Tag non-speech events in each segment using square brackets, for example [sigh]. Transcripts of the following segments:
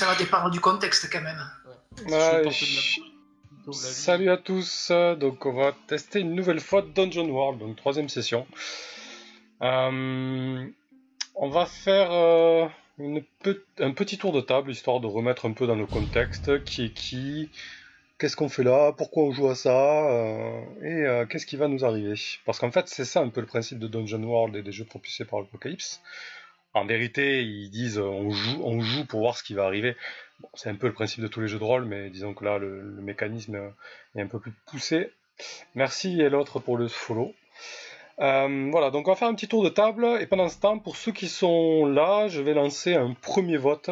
ça va dépendre du contexte quand même. Ouais, Salut à tous, donc on va tester une nouvelle fois Dungeon World, donc troisième session. Euh, on va faire euh, une un petit tour de table, histoire de remettre un peu dans le contexte, qui est qui, qu'est-ce qu'on fait là, pourquoi on joue à ça, euh, et qu'est-ce qui va nous arriver? Parce qu'en fait c'est ça un peu le principe de Dungeon World et des jeux propulsés par l'Apocalypse. En vérité, ils disent on joue, on joue pour voir ce qui va arriver c'est un peu le principe de tous les jeux de rôle, mais disons que là, le, mécanisme est un peu plus poussé. Merci et l'autre pour le follow. Euh, voilà, donc on va faire un petit tour de table, et pendant ce temps, pour ceux qui sont là, je vais lancer un premier vote.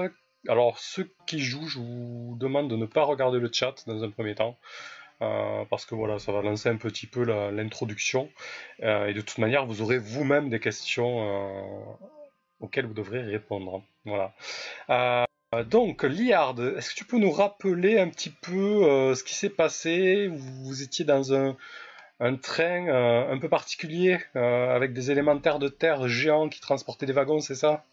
Alors, ceux qui jouent, je vous demande de ne pas regarder le chat dans un premier temps. Euh, parce que voilà, ça va lancer un petit peu l'introduction. Euh, et de toute manière, vous aurez vous-même des questions auxquelles vous devrez répondre. Voilà. Euh, donc, Liard, est-ce que tu peux nous rappeler un petit peu euh, ce qui s'est passé? Vous étiez dans un, train euh, un peu particulier avec des élémentaires de terre géants qui transportaient des wagons, c'est ça?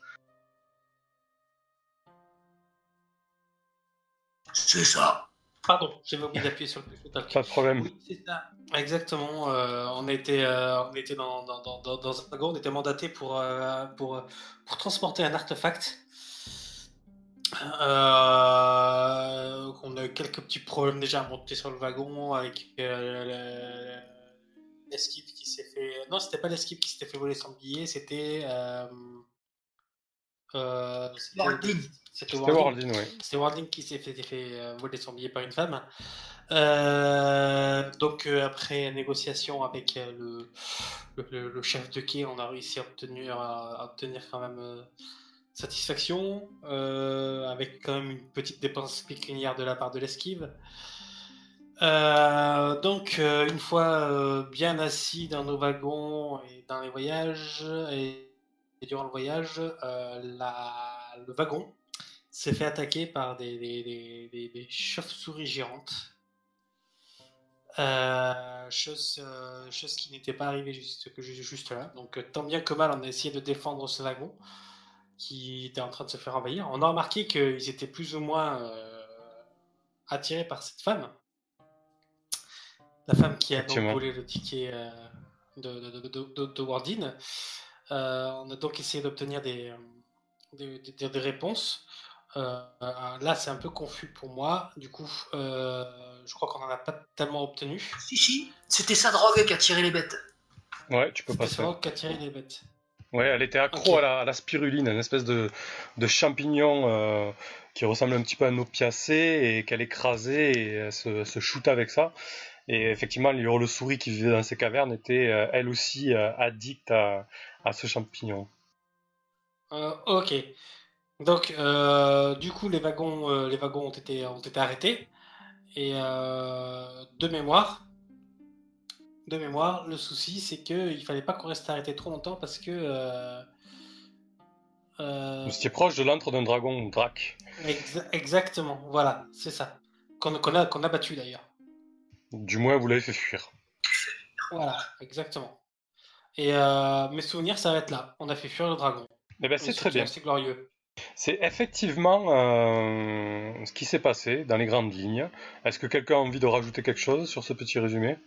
C'est ça. Pardon, j'avais oublié d'appuyer sur le plus Pas de problème. Oui, c'est ça. Exactement. on était, on était dans, dans, un wagon, on était mandaté pour, pour, pour transporter un artefact euh, on a eu quelques petits problèmes déjà à monter sur le wagon avec euh, l'esquive qui s'est fait. Non, c'était pas l'esquive qui s'était fait voler son billet, c'était. Euh, euh, c'était Wardin, oui. C'était Wardin qui s'est fait, fait, voler son billet par une femme. donc après négociation avec le, le, chef de quai, on a réussi à obtenir, à obtenir quand même satisfaction, euh, avec quand même une petite dépense pécuniaire de la part de l'esquive. Euh, donc, euh, une fois bien assis dans nos wagons et dans les voyages, et, durant le voyage, le wagon s'est fait attaquer par des, des, chauves-souris géantes. chose, chose qui n'était pas arrivée juste, juste là. Donc, tant bien que mal, on a essayé de défendre ce wagon qui était en train de se faire envahir. On a remarqué qu'ils étaient plus ou moins euh, attirés par cette femme. La femme qui a donc volé le ticket euh, de, de. Euh, on a donc essayé d'obtenir des, des, des, réponses. là, c'est un peu confus pour moi. Du coup, je crois qu'on n'en a pas tellement obtenu. Si, si, c'était sa drogue qui a tiré les bêtes. Ouais, tu peux passer. Sa drogue qui a tiré les bêtes. Ouais, elle était accro à, la, spiruline, une espèce de, champignon euh, qui ressemble un petit peu à un opiacé et qu'elle écrasait et elle se, se shoot avec ça. Et effectivement, le souris qui vivait dans ces cavernes était euh, elle aussi euh, addict à, ce champignon. ok. Donc, du coup, les wagons, les wagons ont été, ont été arrêtés. Et de mémoire, de mémoire, le souci, c'est qu'il fallait pas qu'on reste arrêté trop longtemps parce que. Euh, euh... C'était proche de l'antre d'un dragon, Drac. exactement, voilà, c'est ça. Qu'on a, qu'on a battu d'ailleurs. Du moins, vous l'avez fait fuir. Voilà, exactement. Et euh, mes souvenirs s'arrêtent là. On a fait fuir le dragon. Eh ben, c'est très bien. C'est glorieux. C'est effectivement euh, ce qui s'est passé dans les grandes lignes. Est-ce que quelqu'un a envie de rajouter quelque chose sur ce petit résumé?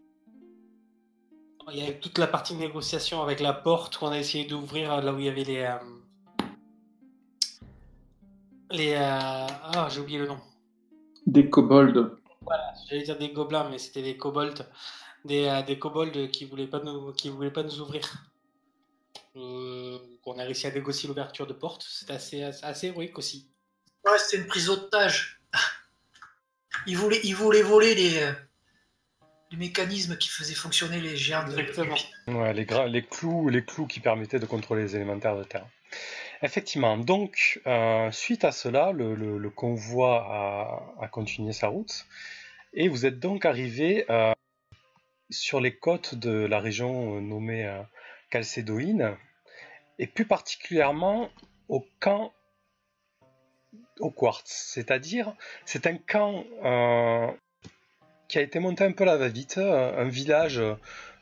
Il y a toute la partie négociation avec la porte qu'on a essayé d'ouvrir là où il y avait les. Euh, les. Euh, ah, j'ai oublié le nom. Des kobolds. Voilà, j'allais dire des gobelins, mais c'était des kobolds. Des, euh, des kobolds qui voulaient pas nous, qui voulaient pas nous ouvrir. on a réussi à négocier l'ouverture de porte. C'était assez, assez héroïque aussi. Ouais, c'était une prise d'otage. Ils voulaient, ils voulaient voler les les mécanismes qui faisaient fonctionner les géants de ouais, les, les, clous, les clous qui permettaient de contrôler les élémentaires de terre. Effectivement, donc, euh, suite à cela, le, convoi a, continué sa route, et vous êtes donc arrivé euh, sur les côtes de la région euh, nommée Calcédoïne, et plus particulièrement au camp au quartz, c'est-à-dire c'est un camp qui a été monté un peu la va-vite, un village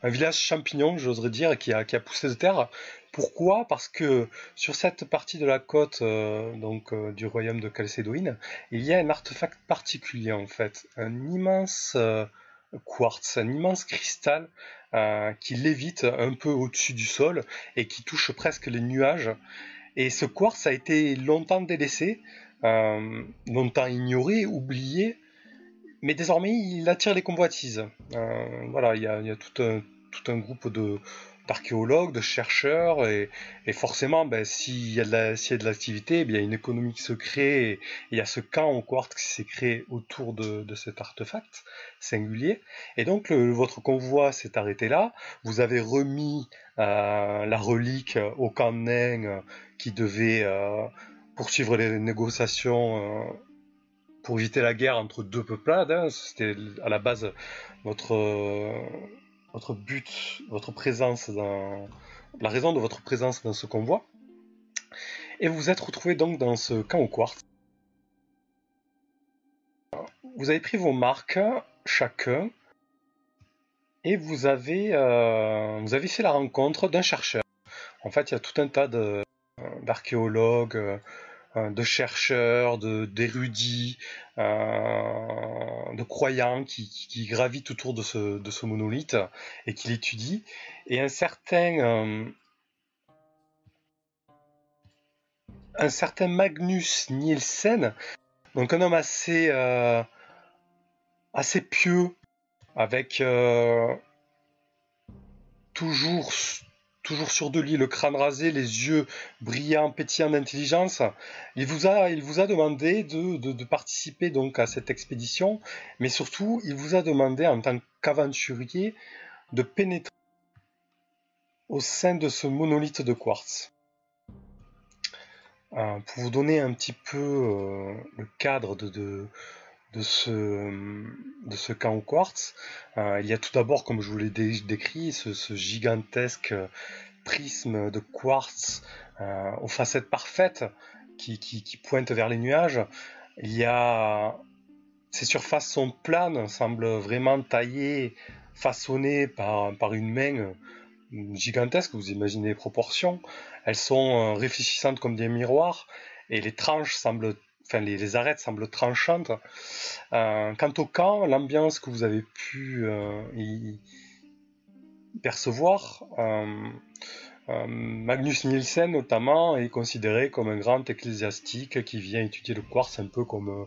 un village champignon, j'oserais dire, qui a, qui a poussé de terre. Pourquoi? Parce que sur cette partie de la côte donc du royaume de Calcédoine, il y a un artefact particulier en fait, un immense quartz, un immense cristal qui lévite un peu au-dessus du sol et qui touche presque les nuages. Et ce quartz a été longtemps délaissé, longtemps ignoré, oublié, mais désormais il attire les convoitises. Euh, voilà, il y tout un groupe de d'archéologues, de chercheurs, et, forcément, ben, s'il y a de l'activité, ben, il y a une économie qui se crée, et il y a ce camp au quartz qui s'est créé autour de, cet artefact singulier. Et donc, votre convoi s'est arrêté là. Vous avez remis euh, la relique au camp nain qui devait euh, poursuivre les négociations pour éviter la guerre entre deux peuplades. Hein. C'était à la base votre, votre but, votre présence dans la raison de votre présence dans ce convoi. Et vous êtes retrouvé donc dans ce camp au quartz. Vous avez pris vos marques chacun et vous avez, euh, fait la rencontre d'un chercheur. En fait, il y a tout un tas d'archéologues, euh, de chercheurs, d'érudits, euh, de croyants qui, gravitent autour de ce, monolithe et qui l'étudient. Et un certain, euh, un certain Magnus Nielsen, donc un homme assez, assez pieux, avec toujours toujours sur de lui, le crâne rasé, les yeux brillants, pétillants d'intelligence. Il vous a, il vous a demandé de, participer donc à cette expédition, mais surtout, il vous a demandé en tant qu'aventurier de pénétrer au sein de ce monolithe de quartz. Euh, pour vous donner un petit peu euh, le cadre de ce, de ce camp au quartz. Euh, il y a tout d'abord, comme je vous l'ai décrit, ce, gigantesque prisme de quartz euh, aux facettes parfaites qui, qui, pointe vers les nuages. Il y a ces surfaces sont planes, semblent vraiment taillées, façonnées par, par une main gigantesque, vous imaginez les proportions. Elles sont euh, réfléchissantes comme des miroirs et les tranches semblent les, arêtes semblent tranchantes. Euh, quant au camp, l'ambiance que vous avez pu euh, y percevoir, euh, Magnus Nielsen notamment est considéré comme un grand ecclésiastique qui vient étudier le quartz un peu comme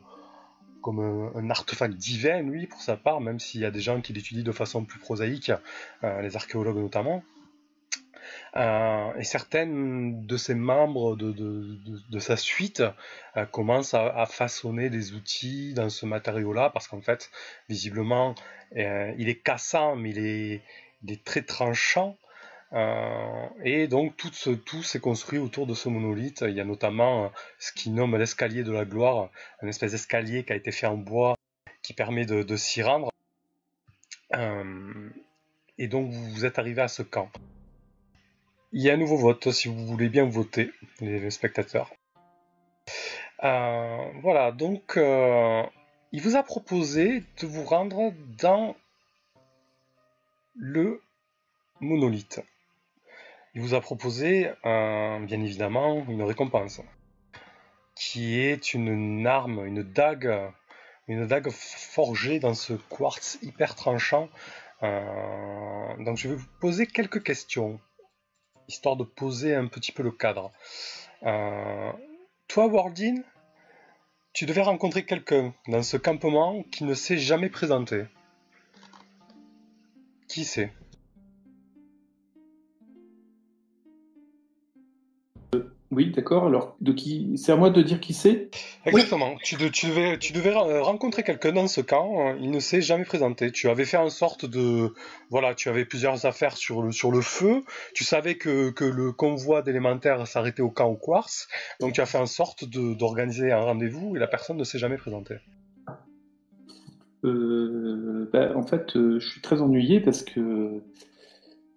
comme un, artefact divin, lui, pour sa part, même s'il y a des gens qui l'étudient de façon plus prosaïque, les archéologues notamment. Euh, et certaines de ses membres de, sa suite euh, commencent à, façonner des outils dans ce matériau-là, parce qu'en fait, visiblement, euh, il est cassant, mais il est, très tranchant. et donc tout, tout s'est construit autour de ce monolithe. Il y a notamment ce qu'il nomme l'escalier de la gloire, un espèce d'escalier qui a été fait en bois qui permet de, s'y rendre. et donc vous êtes arrivé à ce camp. Il y a un nouveau vote si vous voulez bien voter, les spectateurs. Euh, voilà, donc euh, il vous a proposé de vous rendre dans le monolithe. Il vous a proposé, euh, bien évidemment, une récompense, qui est une arme, une dague, une dague forgée dans ce quartz hyper tranchant. donc je vais vous poser quelques questions histoire de poser un petit peu le cadre. Euh, toi, Wardin, tu devais rencontrer quelqu'un dans ce campement qui ne s'est jamais présenté. Qui c'est? Oui, d'accord. Alors, de qui C'est à moi de dire qui c'est? Exactement. Tu, devais, tu devais rencontrer quelqu'un dans ce camp. Hein. Il ne s'est jamais présenté. Tu avais fait en sorte de, voilà, tu avais plusieurs affaires sur le sur le feu. Tu savais que, le convoi d'élémentaires s'arrêtait au camp au quartz. Donc, tu as fait en sorte d'organiser un rendez-vous et la personne ne s'est jamais présentée. Euh, ben, en fait, euh, je suis très ennuyé parce que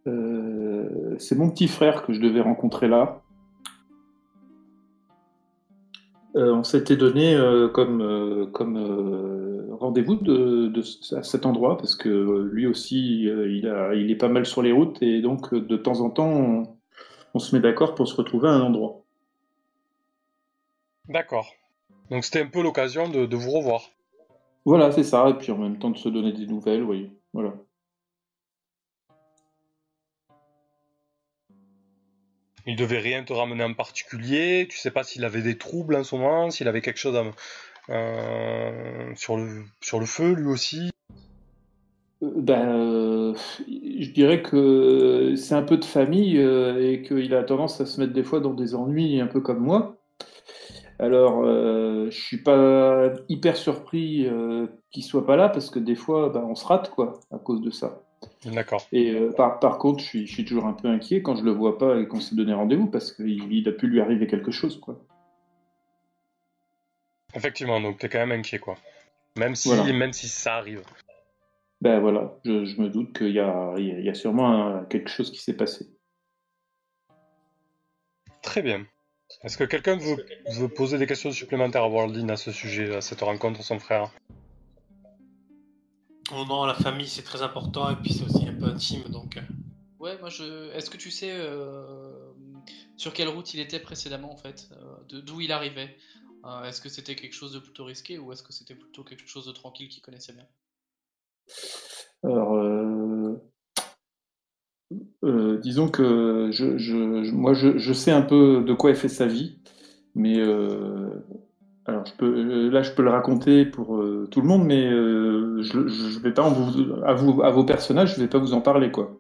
euh, c'est mon petit frère que je devais rencontrer là. Euh, on s'était donné euh, comme, euh, comme rendez-vous de, de, à cet endroit parce que lui aussi, il, a, il est pas mal sur les routes et donc de temps en temps, on, on se met d'accord pour se retrouver à un endroit. D'accord. Donc c'était un peu l'occasion de, de, vous revoir. Voilà, c'est ça. Et puis en même temps de se donner des nouvelles, oui. Voilà. Il devait rien te ramener en particulier. Tu sais pas s'il avait des troubles en ce moment, s'il avait quelque chose euh, sur, le, feu lui aussi. Euh, ben, euh, je dirais que c'est un peu de famille et qu'il a tendance à se mettre des fois dans des ennuis, un peu comme moi. Alors, je suis pas hyper surpris qu'il soit pas là parce que des fois, ben, on se rate quoi à cause de ça. D'accord. Et euh, par, par, contre, je suis, je suis, toujours un peu inquiet quand je le vois pas et qu'on s'est donné rendez-vous parce qu'il il a pu lui arriver quelque chose, quoi. Effectivement, donc tu es quand même inquiet, quoi. Même si, même si ça arrive. Ben voilà, je, je me doute qu'il y a, il y a sûrement quelque chose qui s'est passé. Très bien. Est-ce que quelqu'un veut, veut, poser des questions supplémentaires à Worldin à ce sujet, à cette rencontre, son frère? Oh non, la famille c'est très important et puis c'est aussi un peu intime donc. Euh. Ouais, moi je. Est-ce que tu sais euh, sur quelle route il était précédemment en fait euh, D'où il arrivait Est-ce que c'était quelque chose de plutôt risqué ou est-ce que c'était plutôt quelque chose de tranquille qu'il connaissait bien? Alors, disons que je, je, moi je, je, sais un peu de quoi il fait sa vie, mais alors, je peux, euh, là, je peux le raconter pour euh, tout le monde, mais euh, je, je vais pas vous, à, vous, à vos personnages, je vais pas vous en parler, quoi.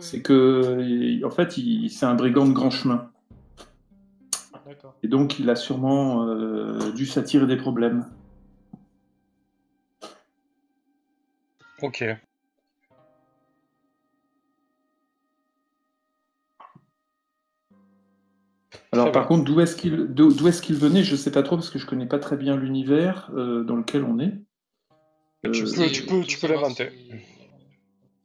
C'est que, en fait, c'est un brigand de grand chemin. Et donc, il a sûrement dû s'attirer des problèmes. Ok. Alors par contre, d'où est-ce qu'il d'où est-ce qu'il venait, je ne sais pas trop parce que je connais pas très bien l'univers euh, dans lequel on est. tu peux, tu peux, tu peux l'inventer.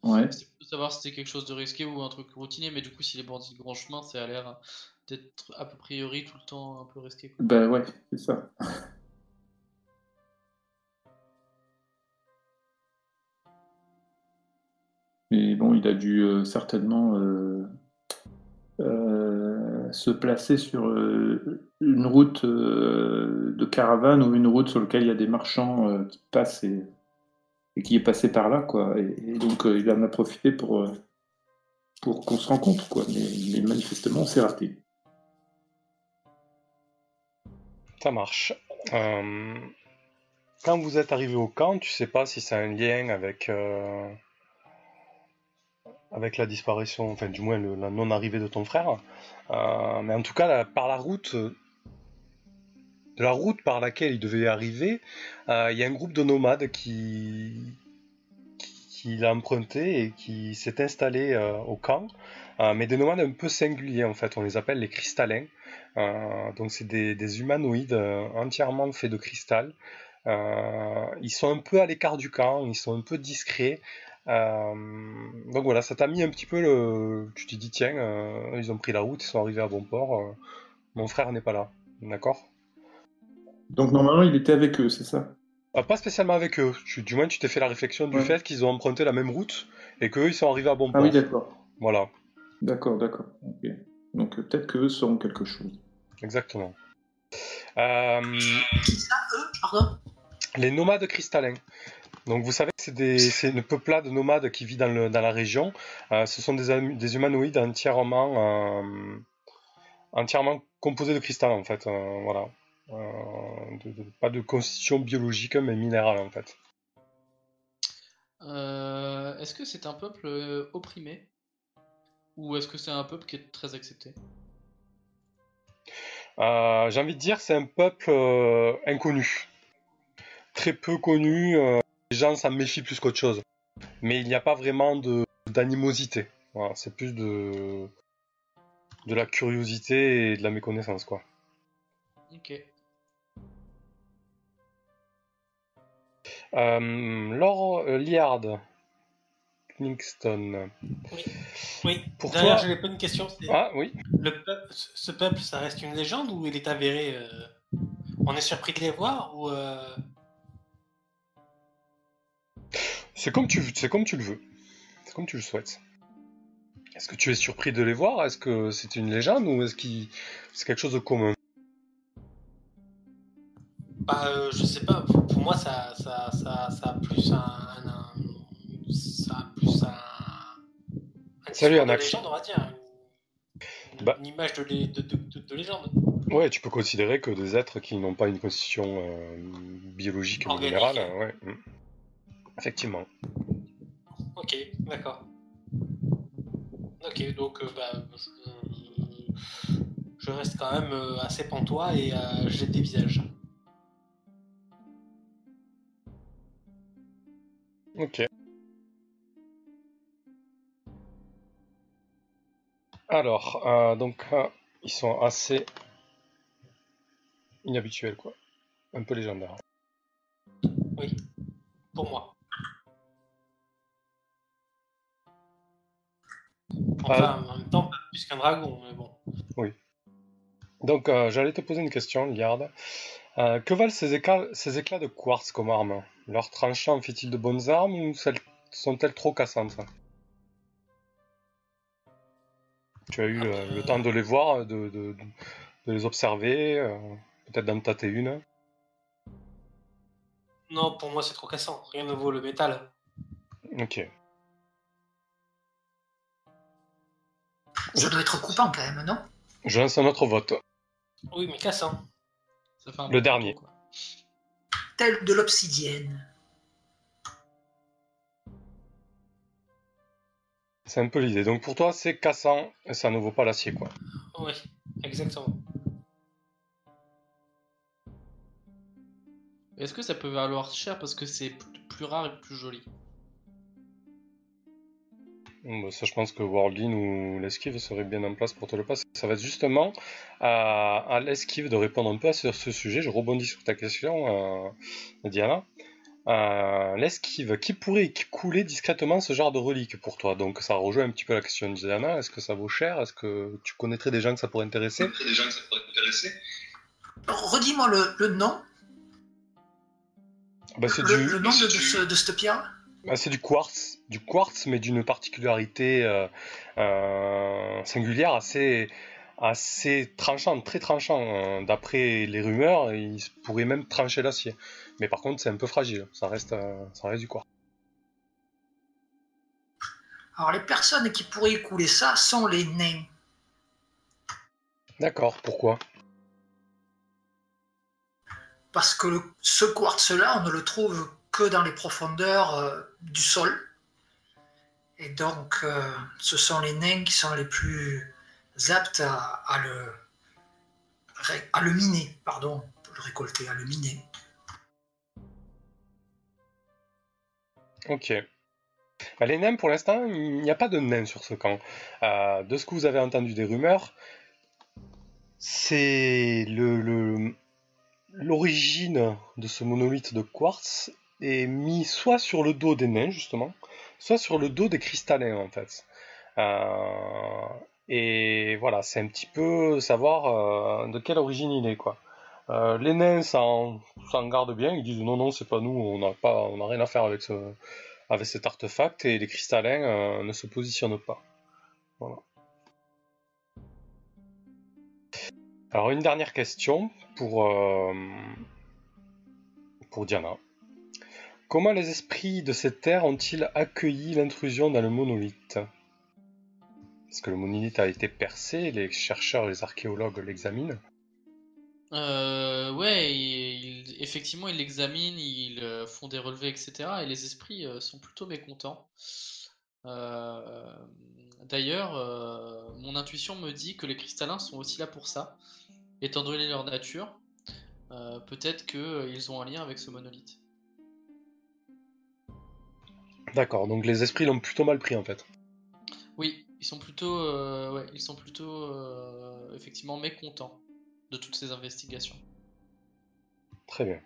Ouais. savoir si c'était quelque chose de risqué ou un truc routinier, mais du coup, si les bandits de grand chemin, ça a l'air d'être à peu priori tout le temps un peu risqué. Ben ouais, c'est ça. [laughs] Mais bon, il a dû euh, certainement euh, se placer sur euh, une route euh, de caravane ou une route sur laquelle il y a des marchands qui passent et, qui est passé par là, quoi. Et, donc il en a profité pour, pour qu'on se rencontre, quoi. Mais, manifestement, on s'est raté. Ça marche. Quand vous êtes arrivé au camp, tu sais pas si c'est un lien avec avec la disparition, enfin du moins la non-arrivée de ton frère. Euh, mais en tout cas, par la route, la route par laquelle il devait arriver, euh, il y a un groupe de nomades qui, qui, l'a emprunté et qui s'est installé euh, au camp. mais des nomades un peu singuliers en fait, on les appelle les cristallins. donc c'est des, humanoïdes entièrement faits de cristal. ils sont un peu à l'écart du camp, ils sont un peu discrets. Euh, donc voilà, ça t'a mis un petit peu le. Tu t'es dit, tiens, euh, ils ont pris la route, ils sont arrivés à bon port. Euh, mon frère n'est pas là. D'accord? Donc normalement, il était avec eux, c'est ça? Pas spécialement avec eux. du moins, tu t'es fait la réflexion du fait qu'ils ont emprunté la même route et qu'eux, ils sont arrivés à bon port. Ah oui, d'accord. Voilà. D'accord, d'accord. Donc peut-être qu'eux seront quelque chose. Exactement. Qui ça, eux Pardon? Les nomades cristallins. Donc vous savez c'est une peuplade nomade qui vit dans, le, dans la région. Euh, ce sont des, des, humanoïdes entièrement, euh, entièrement composés de cristal en fait. Euh, voilà. pas de constitution biologique mais minérale en fait. est-ce que c'est un peuple opprimé? Ou est-ce que c'est un peuple qui est très accepté? J'ai envie de dire c'est un peuple inconnu, très peu connu les gens s'en méfient plus qu'autre chose. Mais il n'y a pas vraiment de d'animosité. Voilà, c'est plus de de la curiosité et de la méconnaissance, quoi. Ok. Euh, Laure euh, Liard, Kingston. Oui. oui. Pour D'ailleurs, j'avais pas une question. Ah oui. Le peuple, ce peuple, ça reste une légende ou il est avéré euh, On est surpris de les voir ou euh, C'est comme tu, c'est comme tu le veux. C'est comme tu le souhaites. Est-ce que tu es surpris de les voir? Est-ce que c'est une légende ou est-ce que c'est quelque chose de commun? Bah, euh, je sais pas. Pour, pour moi, ça, ça, ça, ça a plus un, un- ça a plus un. un Salut, Anax. légende, on va dire. Une, Bah. une image de, lé- de, de, de- de légende. Ouais, tu peux considérer que des êtres qui n'ont pas une constitution euh, biologique Organique. minérale, euh, ouais. Effectivement. Ok, d'accord. Ok, donc euh, bah, je, je reste quand même euh, assez pantois et euh, j'ai des visages. Ok. Alors, euh, donc, ils sont assez inhabituels, quoi. Un peu légendaires. Oui, pour moi. Enfin, en même temps, pas plus qu'un dragon, mais bon. Donc, euh, j'allais te poser une question, Liard. Euh, que valent ces éclats, ces éclats de quartz comme arme Leur tranchant fait-il de bonnes armes ou sont-elles trop cassantes? Tu as eu euh, le temps de les voir, de, de- de les observer, peut-être d'en tâter une? Non, pour moi, c'est trop cassant. Rien ne vaut le métal. Ok. Ça doit être coupant quand même, non? Je lance un autre vote. Oui, mais cassant. Ça fait un Le dernier. quoi. Tel de l'obsidienne. C'est un peu l'idée. Donc pour toi, c'est cassant et ça ne vaut pas l'acier, quoi. Oui, exactement. Est-ce que ça peut valoir cher parce que c'est plus rare et plus joli? Bon, bah, ça, je pense que Worldin ou l'esquive serait bien en place pour te le passer. Ça va être justement à, à l'esquive de répondre un peu à ce, ce sujet. Je rebondis sur ta question, euh, Diana. Euh, l'esquive, qui pourrait couler discrètement ce genre de relique pour toi? Donc ça rejoint un petit peu la question de Diana. Est-ce que ça vaut cher? Est-ce que tu connaîtrais des gens que ça pourrait intéresser? Des gens que ça pourrait intéresser. Redis-moi le, le nom, Bah, c'est le, du, le nom de, ce- de cette pierre. Bah, c'est du quartz, du quartz, mais d'une particularité euh, euh, singulière, assez, assez tranchante, très tranchant. Euh, D'après les rumeurs, il pourrait même trancher l'acier. Mais par contre, c'est un peu fragile. Ça reste, ça reste du quartz. Alors les personnes qui pourraient écouler ça sont les nains. D'accord. Pourquoi? Parce que le- ce quartz-là, on ne le trouve que dans les profondeurs euh, du sol. Et donc, euh, ce sont les nains qui sont les plus aptes à, le, à le miner, pardon, le récolter, à le miner. Ok. Bah, les nains, pour l'instant, il n'y a pas de nains sur ce camp. Euh, de ce que vous avez entendu des rumeurs, c'est le- l'origine de ce monolithe de quartz est mis soit sur le dos des nains, justement, soit sur le dos des cristallins, en fait. Euh, et voilà, c'est un petit peu savoir euh, de quelle origine il est, quoi. Euh, les nains s'en, s'en gardent bien, ils disent non, non, c'est pas nous, on n'a rien à faire avec ce, avec cet artefact, et les cristallins ne se positionnent pas. Voilà. Alors une dernière question pour Diana. Comment les esprits de cette terre ont-ils accueilli l'intrusion dans le monolithe Parce que le monolithe a été percé, les chercheurs, les archéologues l'examinent. Euh, ouais, effectivement, ils l'examinent, ils euh, font des relevés, etc. Et les esprits euh, sont plutôt mécontents. Euh, D'ailleurs, mon intuition me dit que les cristallins sont aussi là pour ça. Étant donné leur nature, peut-être qu'ils ont un lien avec ce monolithe. D'accord, donc les esprits l'ont plutôt mal pris en fait. Oui, ils sont plutôt, euh, ouais, ils sont plutôt euh, effectivement mécontents de toutes ces investigations. Très bien.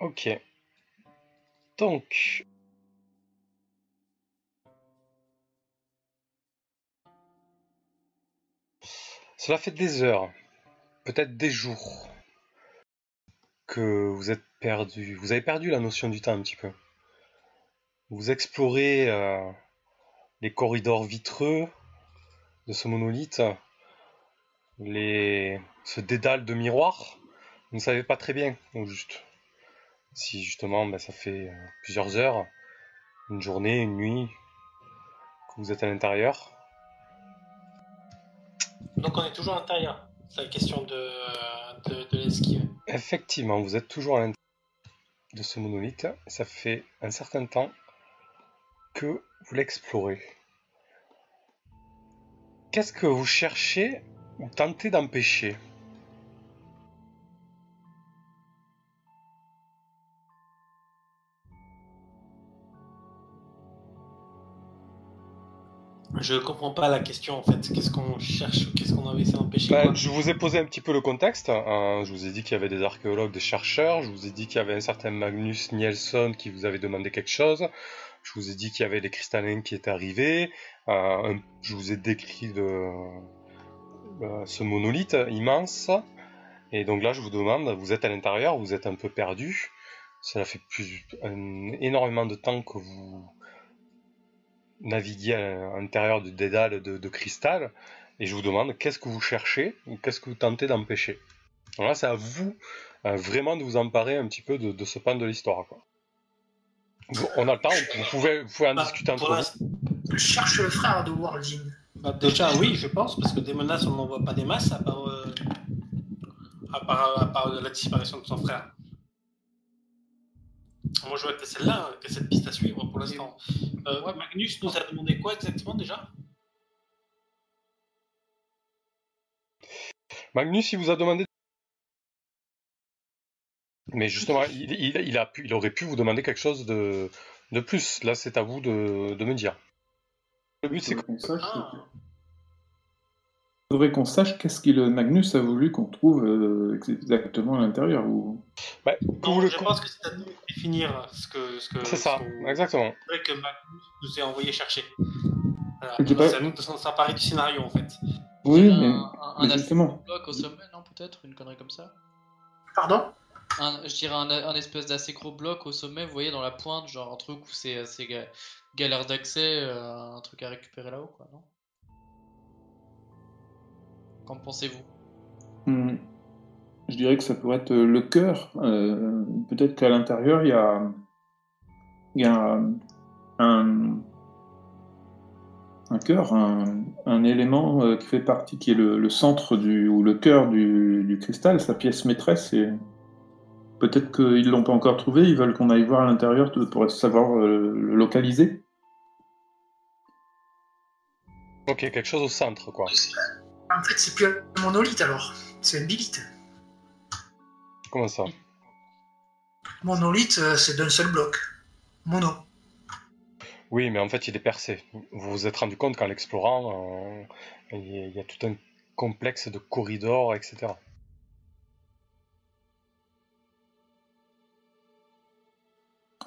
Ok. Donc. Cela fait des heures, peut-être des jours, que vous êtes perdu. Vous avez perdu la notion du temps un petit peu. Vous explorez euh, les corridors vitreux de ce monolithe, les... ce dédale de miroirs. Vous ne savez pas très bien, juste. Si justement, ben, ça fait euh, plusieurs heures, une journée, une nuit, que vous êtes à l'intérieur. Donc on est toujours à l'intérieur. C'est la question de, de, l'esquive. Effectivement, vous êtes toujours à l'intérieur de ce monolithe. Ça fait un certain temps que vous l'explorez. Qu'est-ce que vous cherchez ou tentez d'empêcher? Je comprends pas la question en fait. Qu'est-ce qu'on cherche Qu'est-ce qu'on a essayé d'empêcher Ben, quoi je vous ai posé un petit peu le contexte. hein. Je vous ai dit qu'il y avait des archéologues, des chercheurs. Je vous ai dit qu'il y avait un certain Magnus Nielsen qui vous avait demandé quelque chose. Je vous ai dit qu'il y avait des cristallins qui étaient arrivés. Euh, je vous ai décrit de, euh, ce monolithe immense. Et donc là, je vous demande, vous êtes à l'intérieur, vous êtes un peu perdu. Cela fait plus, un- énormément de temps que vous naviguez à l'intérieur du dédale de, de cristal. Et je vous demande qu'est-ce que vous cherchez ou qu'est-ce que vous tentez d'empêcher? Là, c'est à vous euh, vraiment de vous emparer un petit peu de, de ce pan de l'histoire. quoi. Vous- On a le temps, vous pouvez, vous pouvez en Bah, discuter entre vous. Je cherche le frère de Worldin. bah, déjà, oui, je pense, parce que des menaces, on n'en voit pas des masses, à part, euh, à part, à part la disparition de son frère. Moi, je vois que celle-là, que cette piste à suivre pour l'instant. Euh, Ouais. Magnus nous a demandé quoi exactement déjà? Magnus, il vous a demandé. Mais justement, il, il- il a pu, il aurait pu vous demander quelque chose de, de plus. Là, c'est à vous de, de me dire. Le but, c'est que. qu'on sache, Ah. Faudrait qu'on sache qu'est-ce que le Magnus a voulu qu'on trouve euh, exactement à l'intérieur. Ou... bah, Non, je pense que c'est à nous de définir ce que. Ce que C'est ça, exactement. C'est vrai que Magnus nous a envoyé chercher. Voilà. Sais pas. C'est à nous de s'emparer du scénario en fait. Oui, un, mais, un, mais un justement. bloc au sommet, non peut-être Une connerie comme ça? Pardon? Un, Je dirais un, un espèce d'assez gros bloc au sommet, vous voyez, dans la pointe, genre un truc où c'est assez ga- galère d'accès, euh, un truc à récupérer là-haut, quoi, non? Qu'en pensez-vous? Hmm. Je dirais que ça pourrait être euh, le cœur. Euh, Peut-être qu'à l'intérieur, il y a, il y a un, un cœur, un, un élément euh, qui fait partie, qui est le, le centre du, ou le cœur du, du cristal, sa pièce maîtresse. Et peut-être qu'ils l'ont pas encore trouvé, ils veulent qu'on aille voir à l'intérieur pour savoir le localiser. Ok, quelque chose au centre, quoi. En fait, c'est plus un monolithe alors. C'est un bilite. Comment ça Monolithe, euh, c'est d'un seul bloc. Mono. Oui, mais en fait, il est percé. Vous vous êtes rendu compte qu'en l'explorant, euh, il y a- tout un complexe de corridors, etc.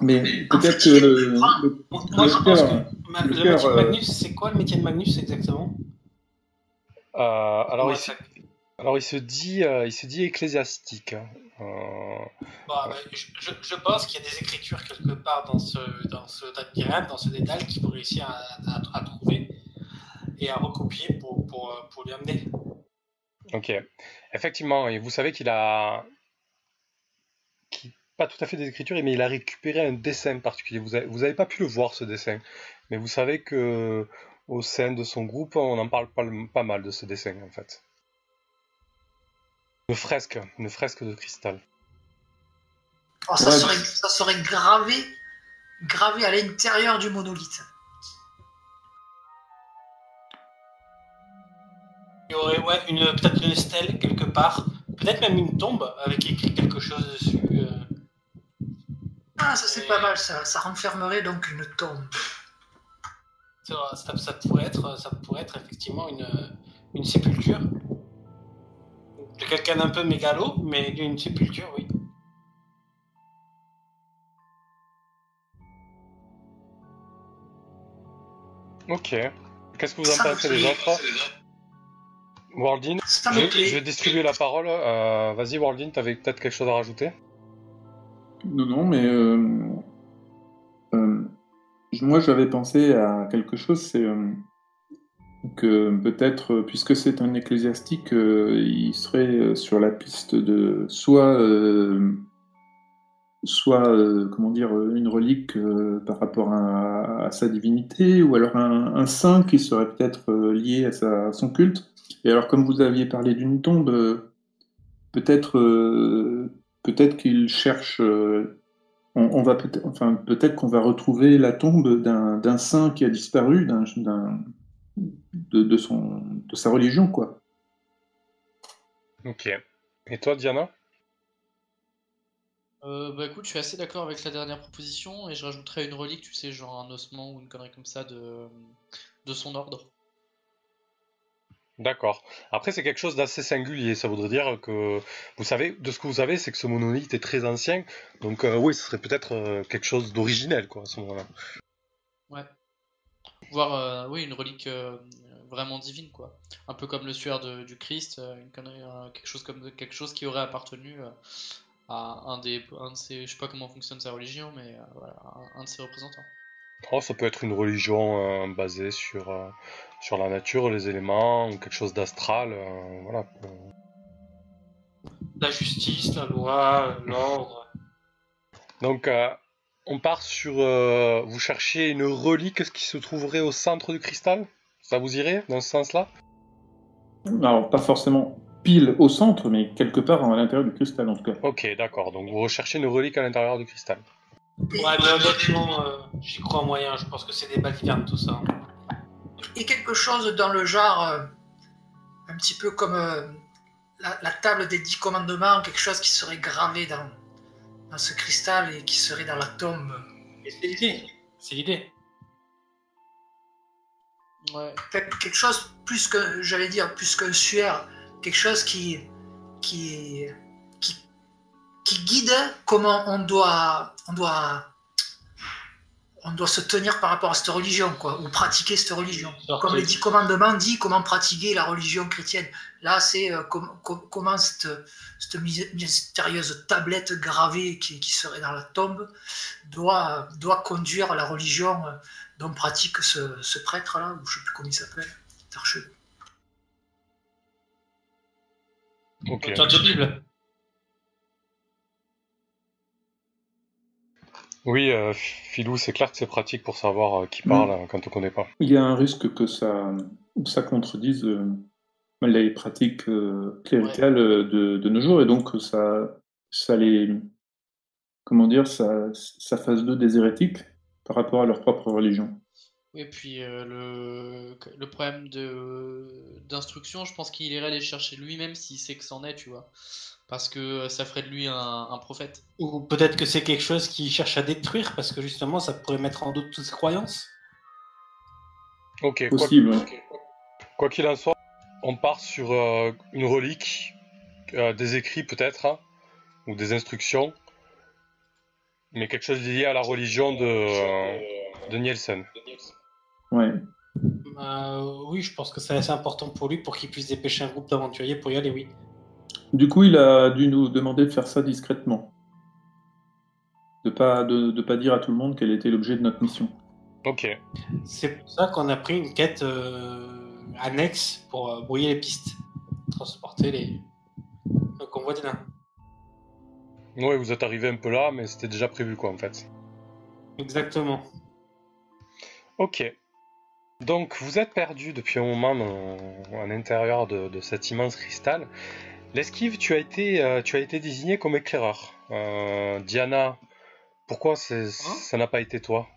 Mais En peut-être fait, que le, le- Moi, je pense que ma- le cœur, métier de euh, Magnus, c'est quoi le métier de Magnus exactement? Euh, alors, il, se- alors, il se dit, euh, il se dit ecclésiastique. hein. Euh, bah, je, pense qu'il y a des écritures quelque part dans ce, dans ce dans ce dédale, qu'il faut réussir à, à- à trouver et à recopier pour, pour, pour lui amener. Ok. Effectivement, et vous savez qu'il a. Pas tout à fait des écritures, mais il a récupéré un dessin particulier. Vous avez, vous avez pas pu le voir, ce dessin. Mais vous savez que au sein de son groupe, on en parle pas, pas mal de ce dessin, en fait. Une fresque, une fresque de cristal. Oh, ça, Ouais. serait, ça serait gravé, gravé à l'intérieur du monolithe. Il y aurait ouais, une, peut-être une stèle quelque part, peut-être même une tombe avec écrit quelque chose dessus. euh. Ah, ça c'est pas mal, ça. Ça renfermerait donc une tombe ça, pourrait, être, ça pourrait être effectivement une, une sépulture. De quelqu'un d'un peu mégalo, mais d'une sépulture, oui. Ok. Qu'est-ce que vous en pensez les autres Worldin, je, vais distribuer la parole. Euh, vas-y, Worldin, t'avais peut-être quelque chose à rajouter? Non, non, mais euh, moi j'avais pensé à quelque chose, c'est que peut-être, puisque c'est un ecclésiastique, il serait sur la piste de soit soit comment dire une relique par rapport à, sa divinité, ou alors un, saint qui serait peut-être lié à, son culte. Et alors, comme vous aviez parlé d'une tombe, euh, peut-être euh, peut-être qu'il cherche. Euh, on, va peut-être, enfin, peut-être qu'on va retrouver la tombe d'un saint qui a disparu, d'un, de, de, son, de sa religion, quoi. Ok. Et toi, Diana? Bah écoute, je suis assez d'accord avec la dernière proposition et je rajouterais une relique, tu sais, genre un ossement ou une connerie comme ça de, de son ordre. D'accord. Après, c'est quelque chose d'assez singulier. Ça voudrait dire que, vous savez, de ce que vous savez, c'est que ce monolithe est très ancien. Donc, euh, oui, ce serait peut-être euh, quelque chose d'originel, quoi, à ce moment-là. Ouais. Voir, euh, oui, une relique vraiment divine, quoi. Un peu comme le suaire du Christ, quelque chose comme quelque chose qui aurait appartenu à un des, un de ses, je sais pas comment fonctionne sa religion, mais voilà, un, de ses représentants. Oh, ça peut être une religion basée sur sur la nature, les éléments, quelque chose d'astral, euh, voilà. La justice, la loi, l'ordre. Donc, euh, on part sur. Euh, vous cherchez une relique qui se trouverait au centre du cristal? Ça vous irait dans ce sens-là? Alors, pas forcément pile au centre, mais quelque part à l'intérieur du cristal en tout cas. Ok, d'accord. Donc, vous recherchez une relique à l'intérieur du cristal. Ouais, mais honnêtement, j'y crois moyen. Je pense que c'est des balivernes tout ça et quelque chose dans le genre, euh, un petit peu comme euh, la, table des dix commandements, quelque chose qui serait gravé dans, dans ce cristal et qui serait dans la tombe. c'est l'idée. C'est l'idée. Ouais. Quelque chose plus que, j'allais dire, plus qu'un suaire, quelque chose qui, qui, qui, qui guide comment on doit, on doit on doit se tenir par rapport à cette religion, quoi, ou pratiquer cette religion. Comme les dix commandements dit comment pratiquer la religion chrétienne. Là, c'est euh, comment cette, mystérieuse tablette gravée qui, serait dans la tombe doit, doit conduire la religion euh, dont pratique ce, prêtre-là, ou je ne sais plus comment il s'appelle, Ok. de Bible. Oui, euh, Philou, c'est clair que c'est pratique pour savoir euh, qui parle mm. quand on ne connaît pas. Il y a un risque que ça, ça contredise euh, les pratiques cléricales de, nos jours, et donc ça, ça les. Comment dire, ça, ça fasse d'eux des hérétiques par rapport à leur propre religion. Et puis le, le problème d'instruction, je pense qu'il irait les chercher lui-même s'il sait que c'en est, tu vois parce que ça ferait de lui un, prophète. Ou peut-être que c'est quelque chose qu'il cherche à détruire, parce que justement, ça pourrait mettre en doute toutes ses croyances. Ok, possible. Quoi qu'il en soit, on part sur euh, une relique, euh, des écrits peut-être, hein, ou des instructions, mais quelque chose lié à la religion de, euh, de Nielsen. Ouais. oui, je pense que c'est assez important pour lui pour qu'il puisse dépêcher un groupe d'aventuriers pour y aller, oui. Du coup, il a dû nous demander de faire ça discrètement. De pas, de, pas dire à tout le monde quel était l'objet de notre mission. Ok. C'est pour ça qu'on a pris une quête euh, annexe pour euh, brouiller les pistes. Transporter les... le convoi des nains. Oui, vous êtes arrivé un peu là, mais c'était déjà prévu quoi en fait. Exactement. Ok. Donc vous êtes perdu depuis un moment à l'intérieur de, de, cet immense cristal L'esquive, tu as été, euh, tu as été désigné comme éclaireur. Euh, Diana, pourquoi hein ça n'a pas été toi?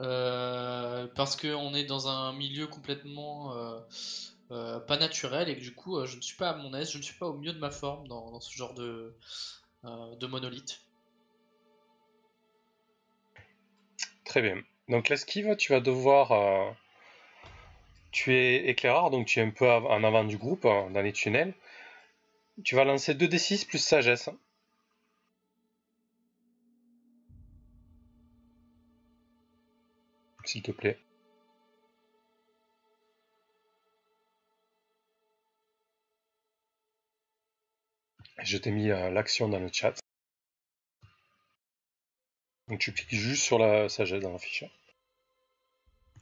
Euh, Parce qu'on est dans un milieu complètement pas naturel et que du coup, je ne suis pas à mon aise, je ne suis pas au mieux de ma forme dans, ce genre de, de monolithe. Très bien. Donc l'esquive, tu vas devoir tu es éclaireur, donc tu es un peu en avant du groupe, hein, dans les tunnels. Tu vas lancer 2d6 plus sagesse. S'il te plaît. Je t'ai mis euh, l'action dans le chat. Donc tu cliques juste sur la sagesse dans la fiche.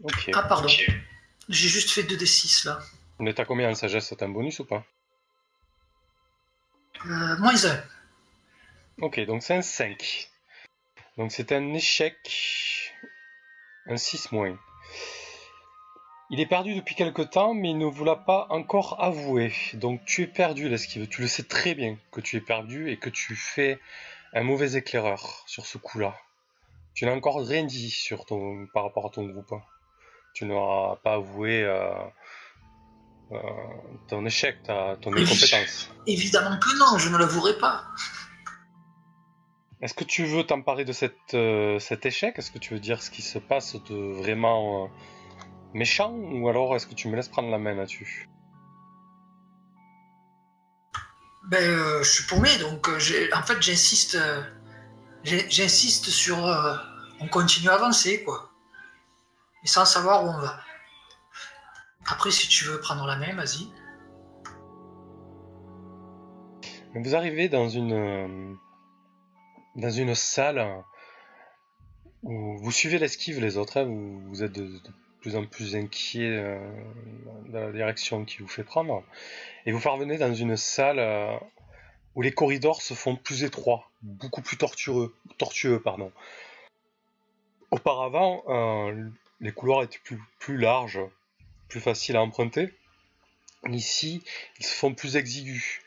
Ok. Ah pardon. J'ai juste fait 2d6 là. Mais t'as combien en sagesse T'as un bonus ou pas? Euh, moins 1. Ok, donc c'est un 5. Donc c'est un échec. Un 6 moins. Il est perdu depuis quelque temps, mais il ne vous l'a pas encore avoué. Donc tu es perdu, l'esquive. Tu le sais très bien que tu es perdu et que tu fais un mauvais éclaireur sur ce coup-là. Tu n'as encore rien dit sur ton, par rapport à ton groupe. Tu n'auras pas avoué euh, euh, ton échec, ta, ton incompétence. [laughs] Évidemment que non, je ne l'avouerai pas. Est-ce que tu veux t'emparer de cette, euh, cet échec? Est-ce que tu veux dire ce qui se passe de vraiment euh, méchant? Ou alors est-ce que tu me laisses prendre la main là-dessus? Ben, je suis paumé, donc en fait, j'insiste, j'insiste sur, on continue à avancer, quoi, et sans savoir où on va. Après, si tu veux prendre la main, vas-y. Vous arrivez dans une, euh, dans une salle où vous suivez l'esquive les autres, hein, vous, vous êtes de, plus en plus inquiet euh, dans la direction qui vous fait prendre, et vous parvenez dans une salle euh, où les corridors se font plus étroits, beaucoup plus tortueux, tortueux pardon. Auparavant, euh, les couloirs étaient plus, larges, plus faciles à emprunter. Ici, ils se font plus exigus.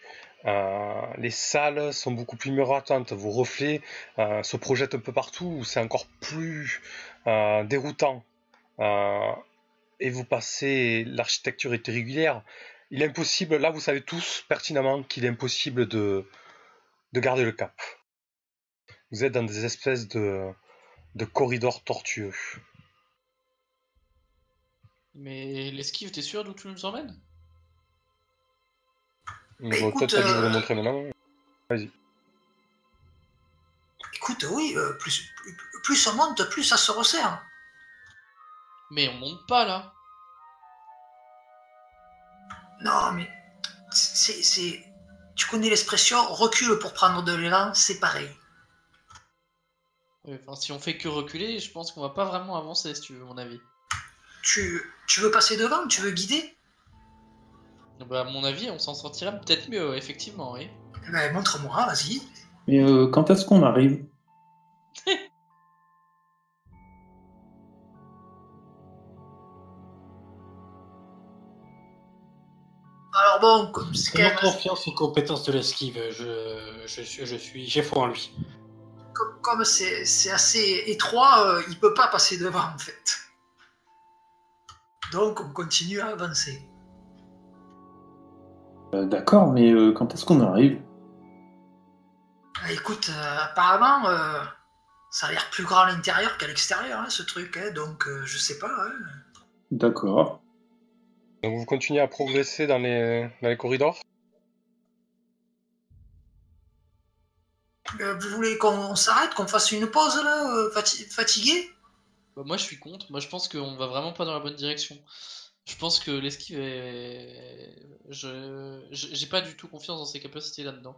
Euh, les salles sont beaucoup plus miroitantes, vos reflets euh, se projettent un peu partout, c'est encore plus euh, déroutant. Et vous passez, l'architecture est irrégulière. Il est impossible, là vous savez tous pertinemment qu'il est impossible de, de garder le cap. Vous êtes dans des espèces de, de corridors tortueux. Mais l'esquive, t'es sûr d'où tu nous emmènes? Bon, écoute, Peut-être pas que je vous le euh, montrer maintenant. Écoute, oui, euh, plus, plus, plus on monte, plus ça se resserre. Mais on monte pas là. Non, mais c'est, c'est, tu connais l'expression recule pour prendre de l'élan, c'est pareil. Ouais, Enfin, si on fait que reculer, je pense qu'on va pas vraiment avancer, si tu veux, mon avis. Tu, tu veux passer devant, tu veux guider? Bah, à mon avis, on s'en sortirait peut-être mieux, effectivement, oui. Eh ben, montre-moi, vas-y. Mais euh, quand est-ce qu'on arrive? [laughs] Alors bon, comme c'est quand même- confiance aux compétences de l'esquive. Je, je, suis- je suis, j'ai foi en lui. comme c'est assez étroit, euh, il peut pas passer devant en fait. Donc on continue à avancer. Euh, D'accord, mais euh, quand est-ce qu'on arrive? Ah, écoute, euh, apparemment, euh, ça a l'air plus grand à l'intérieur qu'à l'extérieur, hein, ce truc, hein, donc euh, je sais pas. hein. D'accord. Donc vous continuez à progresser dans les, dans les corridors? Euh, vous voulez qu'on s'arrête, qu'on fasse une pause là, euh, fati- fatigué? Bah, moi, je suis contre. Moi, je pense qu'on va vraiment pas dans la bonne direction. Je pense que l'esquive est. Je. J'ai pas du tout confiance dans ses capacités là-dedans.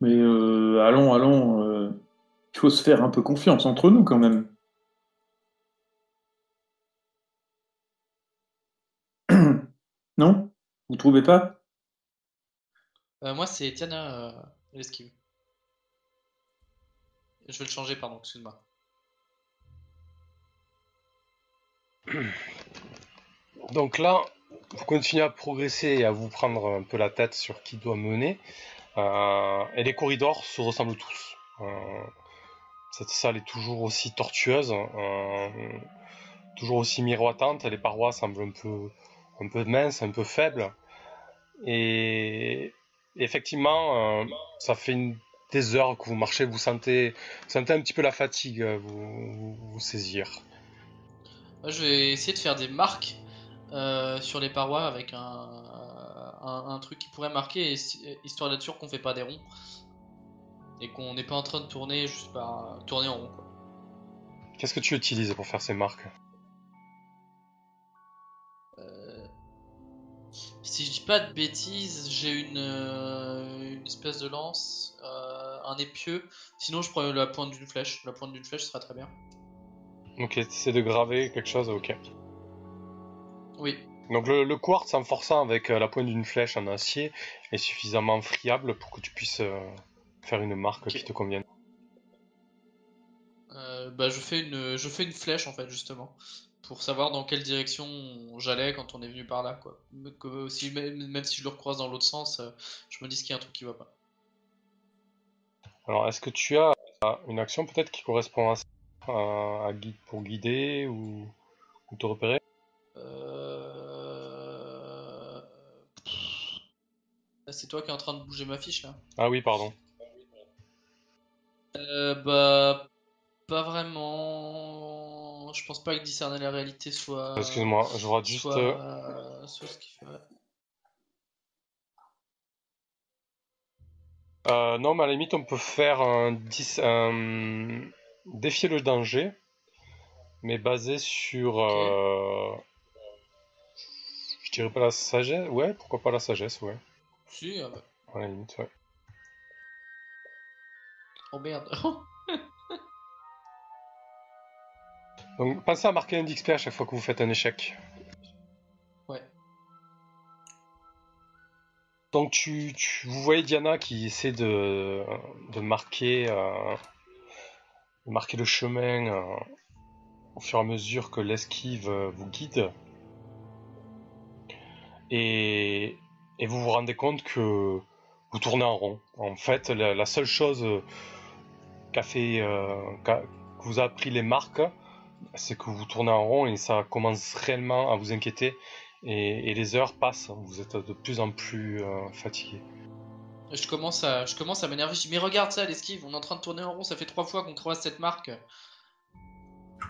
Mais euh, allons, allons. euh, Il faut se faire un peu confiance entre nous quand même. [clears throat] Non? Vous trouvez pas? Euh, moi, c'est Tiana, euh, l'esquive. Je vais le changer, pardon, excuse-moi. [clears throat] Donc là, vous continuez à progresser et à vous prendre un peu la tête sur qui doit mener. Euh, et les corridors se ressemblent tous. Euh, cette salle est toujours aussi tortueuse, euh, toujours aussi miroitante. Les parois semblent un peu, un peu minces, un peu faibles. Et effectivement, euh, ça fait une- des heures que vous marchez, vous sentez, vous sentez un petit peu la fatigue euh, vous, vous, vous saisir. Moi, je vais essayer de faire des marques euh, sur les parois avec un, un, un truc qui pourrait marquer, his- histoire d'être sûr qu'on fait pas des ronds. Et qu'on n'est pas en train de tourner, je sais pas, tourner en rond. Qu'est-ce que tu utilises pour faire ces marques? Si je dis pas de bêtises, j'ai une, euh, une espèce de lance, euh, un épieu. Sinon, je prends la pointe d'une flèche. La pointe d'une flèche sera très bien. Ok, c'est de graver quelque chose, ok. Oui. Donc le, le quartz en forçant avec euh, la pointe d'une flèche en acier est suffisamment friable pour que tu puisses faire une marque qui te convienne. Bah, je fais une, je fais une flèche en fait justement pour savoir dans quelle direction j'allais quand on est venu par là quoi. Que, si, même, même si je le recroise dans l'autre sens, euh, je me dis qu'il y a un truc qui va pas. Alors est-ce que tu as euh, une action peut-être qui correspond à ça à, à guide pour guider ou, ou te repérer? Euh... C'est toi qui es en train de bouger ma fiche là. Ah oui, pardon. Euh, bah pas vraiment. Je pense pas que discerner la réalité soit. Excuse-moi, je rate juste. soit, euh, euh, soit ce qui fait. ouais. Euh, non, mais à la limite, on peut faire un, dis- un- défier le danger, mais basé sur. Je dirais pas la sagesse. Ouais, pourquoi pas la sagesse, ouais. Si, ah bah. À la limite, ouais. Oh merde. [laughs] Donc, pensez à marquer un d'XP à chaque fois que vous faites un échec. ouais. Donc, tu, tu- vous voyez Diana qui essaie de, de marquer, euh, de marquer le chemin euh, au fur et à mesure que l'esquive euh, vous guide. Et, et vous vous rendez compte que vous tournez en rond. En fait, la, la seule chose qu'a fait, euh, qu'a- que vous a appris les marques, c'est que vous tournez en rond et ça commence réellement à vous inquiéter. Et, et les heures passent, vous êtes de plus en plus euh, fatigué. Je commence à, je commence à m'énerver. Je dis, mais regarde ça, l'esquive, on est en train de tourner en rond, ça fait trois fois qu'on croise cette marque.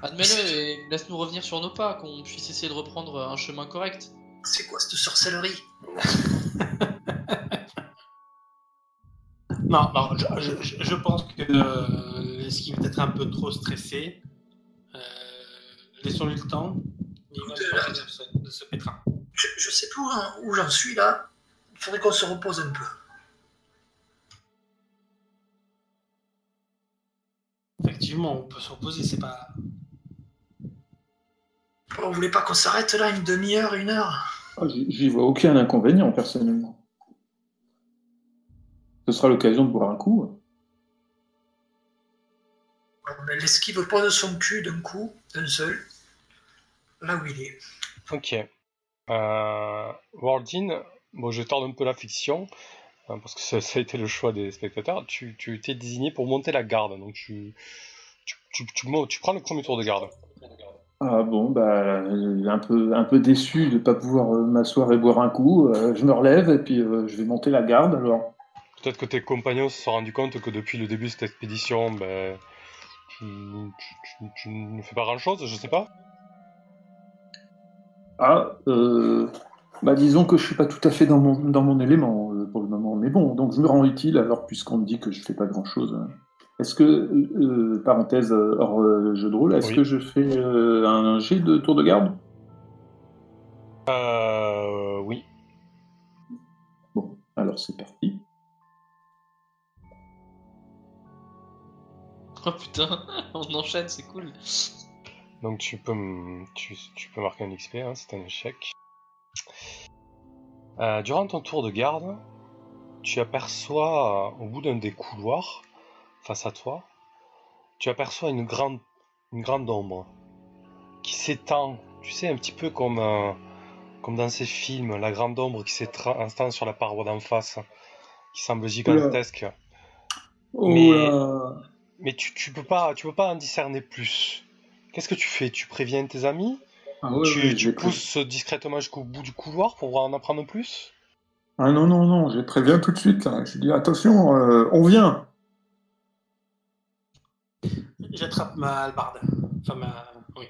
Admets-le et laisse-nous revenir sur nos pas, qu'on puisse essayer de reprendre un chemin correct. C'est quoi cette sorcellerie? Non, non, je, je- je- je pense que euh, l'esquive est peut-être un peu trop stressé. Euh, Laissons-lui le temps. De ce, de ce pétrin. je, je sais plus où, où j'en suis là. Il faudrait qu'on se repose un peu. Effectivement, on peut se reposer, c'est pas. Vous voulez pas qu'on s'arrête là une demi-heure, une heure Ah, j'y j'y vois aucun inconvénient, personnellement. Ce sera l'occasion de boire un coup. On l'esquive pas de son cul d'un coup, d'un seul, là où il est. Ok. Euh, Wardin, bon, je torde un peu la fiction, hein, parce que ça, ça a été le choix des spectateurs. Tu, tu t'es désigné pour monter la garde, donc tu, tu, tu, tu, mo- tu prends le premier tour de garde. Ah bon, bah, euh, un peu, un peu déçu de ne pas pouvoir euh, m'asseoir et boire un coup. euh, je me relève et puis euh, je vais monter la garde alors. Peut-être que tes compagnons se sont rendus compte que depuis le début de cette expédition, ben, tu, tu, tu- tu ne fais pas grand-chose, je sais pas. Ah, euh, bah disons que je suis pas tout à fait dans mon, dans mon élément euh, pour le moment, mais bon, donc je me rends utile alors puisqu'on me dit que je fais pas grand-chose. hein. Est-ce que, euh, parenthèse hors jeu de rôle, est-ce Oui. que je fais un jet de tour de garde? Euh, oui. Bon, alors c'est parti. Oh putain, [laughs] on enchaîne, c'est cool. Donc tu peux, m- tu, tu peux marquer un XP, hein, c'est un échec. Euh, durant ton tour de garde, tu aperçois euh, au bout d'un des couloirs, face à toi, tu aperçois une grande, une grande ombre qui s'étend, tu sais, un petit peu comme, euh, comme dans ces films, la grande ombre qui s'étend sur la paroi d'en face, qui semble gigantesque. Mais- Mais tu, tu peux pas, tu peux pas en discerner plus. Qu'est-ce que tu fais? Tu préviens tes amis? Ah ouais, Tu, ouais, tu j'ai pré- pousses discrètement jusqu'au bout du couloir pour en apprendre plus? Ah non, non, non, je préviens tout de suite. Là. Je dis attention, euh, on vient. J'attrape ma hallebarde. Enfin, ma. Oui.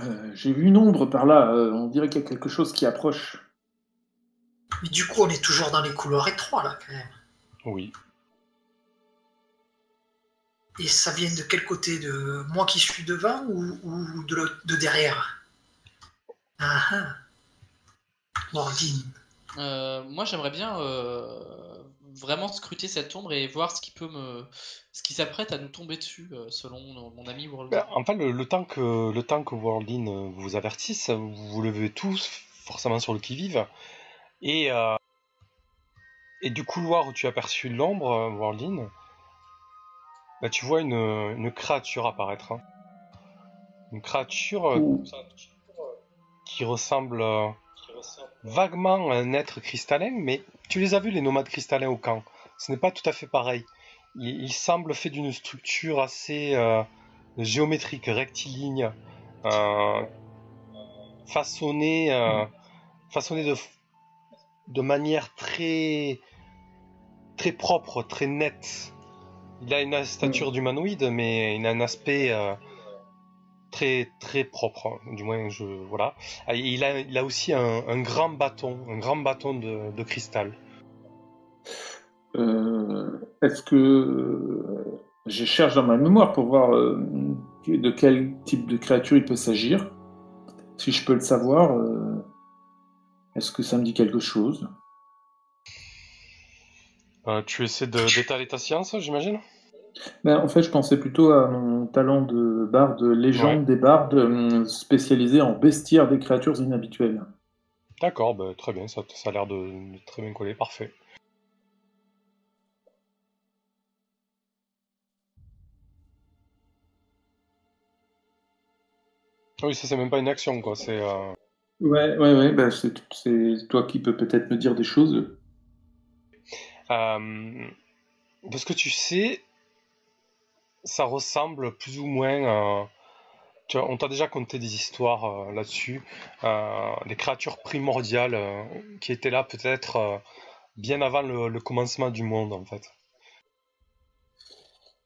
Euh, J'ai vu une ombre par là, euh, on dirait qu'il y a quelque chose qui approche. Mais du coup, on est toujours dans les couloirs étroits là quand même. Oui. Et ça vient de quel côté De moi qui suis devant ou, ou de, derrière? Ah ah. Euh, moi, j'aimerais bien euh, vraiment scruter cette ombre et voir ce qui peut me, ce qui s'apprête à nous tomber dessus, euh, selon mon ami World. Ben, en fait, le, le temps que le temps que Worldin vous avertisse, vous vous levez tous forcément sur le qui-vive et euh, et du couloir où tu as aperçu l'ombre, euh, Worldin, ben, tu vois une, une créature apparaître. hein. Une créature euh, Ouh. qui ressemble euh, vaguement à un être cristallin, mais tu les as vus les nomades cristallins au camp. Ce n'est pas tout à fait pareil. Il, il semble fait d'une structure assez euh, géométrique, rectiligne, euh, façonnée, euh, façonnée de, de manière très, très propre, très nette. Il a une stature d'humanoïde, mais il a un aspect euh, très très propre. Du moins, je voilà. Ah, Il a, il a aussi un, un grand bâton, un grand bâton de, de cristal. Euh, Est-ce que euh, je cherche dans ma mémoire pour voir euh, de quel type de créature il peut s'agir Si je peux le savoir, est-ce que ça me dit quelque chose? Euh, tu essaies de- d'étaler ta science, j'imagine? Ben, en fait, je pensais plutôt à mon talent de barde, légende Ouais. des bardes, euh, spécialisé en bestiaire des créatures inhabituelles. D'accord, bah, très bien, ça, ça a l'air de, de très bien coller, parfait. Ah Oui, ça c'est même pas une action, quoi. C'est euh, Ouais, ouais, ouais, ben, c'est c'est toi qui peux peut-être me dire des choses. Euh, de ce que tu sais, ça ressemble plus ou moins. euh, tu vois, on t'a déjà conté des histoires euh, là-dessus, euh, des créatures primordiales euh, qui étaient là peut-être euh, bien avant le, le commencement du monde, en fait.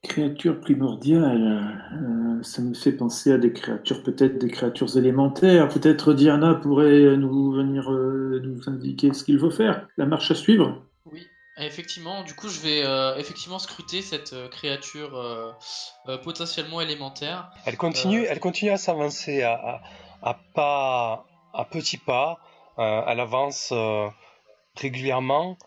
Créatures primordiales, euh, ça me fait penser à des créatures, peut-être des créatures élémentaires. Peut-être Diana pourrait nous venir euh, nous indiquer ce qu'il faut faire, la marche à suivre? Oui, effectivement. Du coup, je vais euh, effectivement scruter cette euh, créature euh, potentiellement élémentaire. Elle continue, elle continue à s'avancer à, à, à pas, à petits pas. Elle avance régulièrement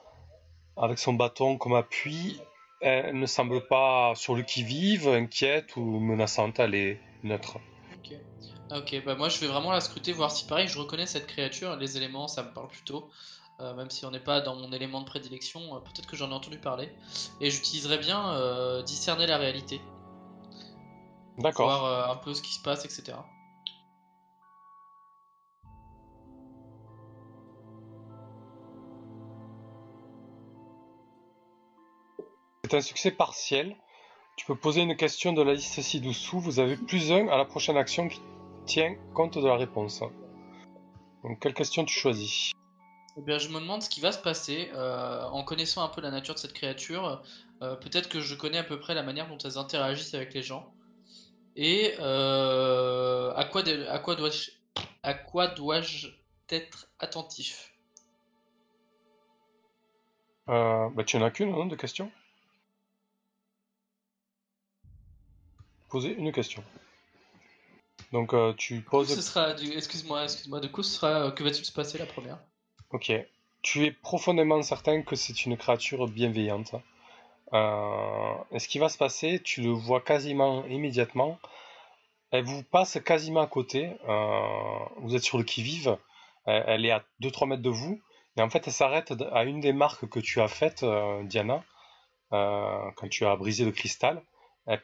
avec son bâton comme appui. Elle ne semble pas sur le qui-vive, inquiète ou menaçante. Elle est neutre. Ok. Ok, bah moi je vais vraiment la scruter, voir si pareil je reconnais cette créature. Les éléments, ça me parle plutôt. Euh, même si on n'est pas dans mon élément de prédilection, euh, peut-être que j'en ai entendu parler. Et j'utiliserai bien euh, discerner la réalité. D'accord. Voir un peu ce qui se passe, etc. C'est un succès partiel. Tu peux poser une question de la liste ci-dessous. Vous avez plus un à la prochaine action qui tient compte de la réponse. Donc, quelle question tu choisis? Eh bien, je me demande ce qui va se passer euh, en connaissant un peu la nature de cette créature. euh, Peut-être que je connais à peu près la manière dont elles interagissent avec les gens. Et euh, à quoi, de- à quoi dois-je à quoi dois-je être attentif? Bah, Tu en as qu'une, non, de questions? Poser une question. Donc, tu poses. ce sera du... Excuse-moi, excuse-moi. Du coup, ce sera que va-t-il se passer la première? Ok. Tu es profondément certain que c'est une créature bienveillante. Euh, et ce qui va se passer, tu le vois quasiment immédiatement. Elle vous passe quasiment à côté. Euh, vous êtes sur le qui-vive. Elle, elle est à 2-3 mètres de vous. Et en fait, elle s'arrête à une des marques que tu as faites, euh, Diana, euh, quand tu as brisé le cristal. Euh,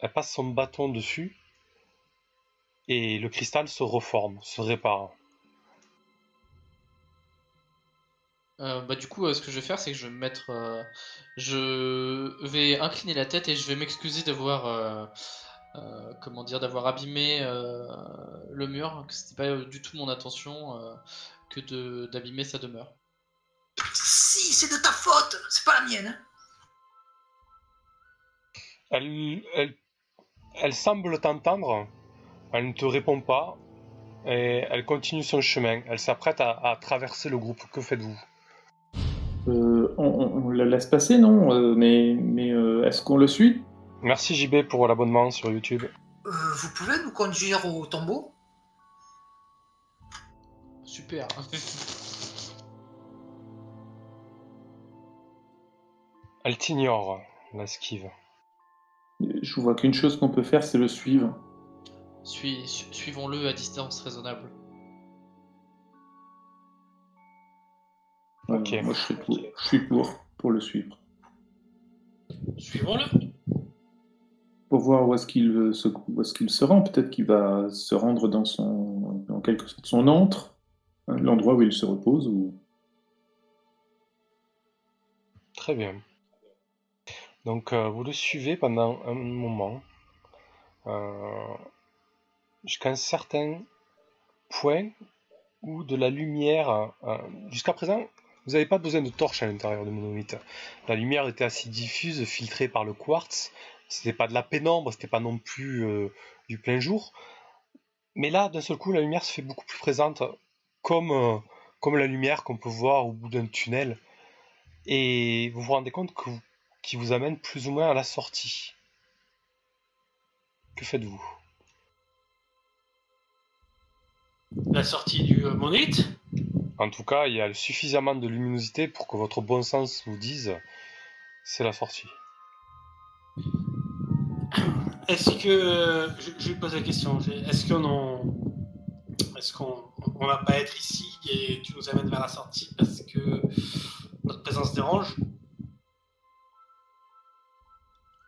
elle passe son bâton dessus. Et le cristal se reforme, se répare. Euh, bah, du coup, euh, ce que je vais faire, c'est que je vais me mettre. euh, je vais incliner la tête et je vais m'excuser d'avoir. euh, euh, comment dire, d'avoir abîmé euh, le mur, que c'était pas euh, du tout mon intention euh, que de d'abîmer sa demeure. Si, c'est de ta faute, c'est pas la mienne. hein. Elle, elle, elle semble t'entendre, elle ne te répond pas, et elle continue son chemin. Elle s'apprête à, à traverser le groupe. Que faites-vous? On, on- on la laisse passer, non? Euh, Mais, mais euh, est-ce qu'on le suit? Merci JB pour l'abonnement sur YouTube. Euh, vous pouvez nous conduire au tombeau? Super. [laughs] Elle t'ignore, l'esquive. Je vois qu'une chose qu'on peut faire, c'est le suivre. Suis- su- Suivons-le à distance raisonnable. Voilà, Ok. Moi, je suis pour, je suis pour, pour le suivre. Suivons-le. Pour voir où est-ce qu'il euh, se, où est-ce qu'il se rend. Peut-être qu'il va se rendre dans son, en quelque sorte, son antre, hein, l'endroit où il se repose. Ou... Très bien. Donc euh, vous le suivez pendant un moment, euh, jusqu'à un certain point où de la lumière... euh, jusqu'à présent, vous n'avez pas besoin de torche à l'intérieur du monolithe. La lumière était assez diffuse, filtrée par le quartz. C'était pas de la pénombre, c'était pas non plus euh, du plein jour. Mais là, d'un seul coup, la lumière se fait beaucoup plus présente, comme, euh, comme la lumière qu'on peut voir au bout d'un tunnel. Et vous vous rendez compte que vous, qui vous amène plus ou moins à la sortie. Que faites-vous? La sortie du euh, monolithe? En tout cas, il y a suffisamment de luminosité pour que votre bon sens vous dise c'est la sortie. Est-ce que je, je lui pose la question. Est-ce qu'on en- est-ce qu'on on va pas être ici et tu nous amènes vers la sortie parce que notre présence dérange?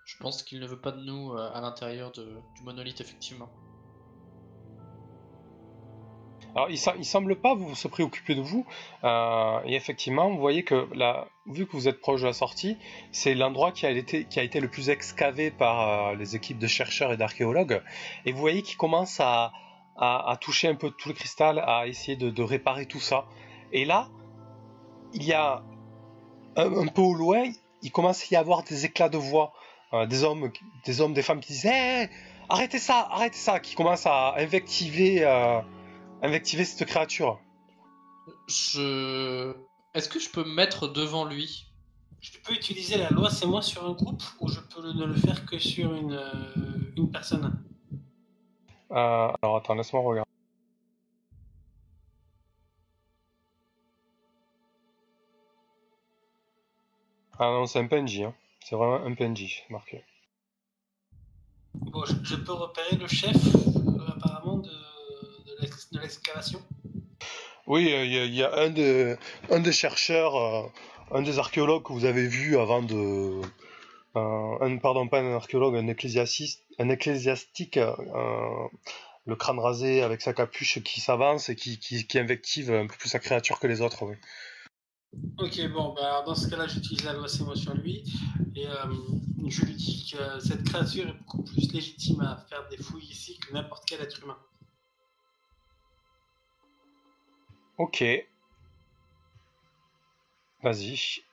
Je pense qu'il ne veut pas de nous euh, à l'intérieur de- du monolithe, effectivement. Alors, il, il semble pas vous se préoccuper de vous. euh, et effectivement, vous voyez que là, vu que vous êtes proche de la sortie, c'est l'endroit qui a été qui a été le plus excavé par euh, les équipes de chercheurs et d'archéologues. Et vous voyez qu'il commence à, toucher un peu tout le cristal, à essayer de, réparer tout ça. Et là, il y a un, peu au loin, il commence à y avoir des éclats de voix, euh, des hommes, des hommes, des femmes qui disent Hé, arrêtez ça, arrêtez ça, qui commencent à invectiver. Euh, invectiver cette créature. Je... Est-ce que je peux me mettre devant lui? Je peux utiliser la loi c'est moi sur un groupe ou je peux ne le faire que sur une, euh, une personne? Euh, alors attends, laisse-moi regarder. Ah non, c'est un PNJ, hein. c'est vraiment un PNJ, marqué. Bon, je, je peux repérer le chef euh, apparemment de, de l'ex- de l'excavation. Oui, euh, il y, a- il y a un des, un des chercheurs, euh, un des archéologues que vous avez vu avant de... euh, un, pardon, pas un archéologue, un ecclésiastique, un ecclésiastique le crâne rasé avec sa capuche qui s'avance et qui, qui, qui invective un peu plus sa créature que les autres. oui. Ok, bon, bah, dans ce cas-là, j'utilise la loi moi sur lui et euh, je lui dis que cette créature est beaucoup plus légitime à faire des fouilles ici que n'importe quel être humain. Ok. Vas-y.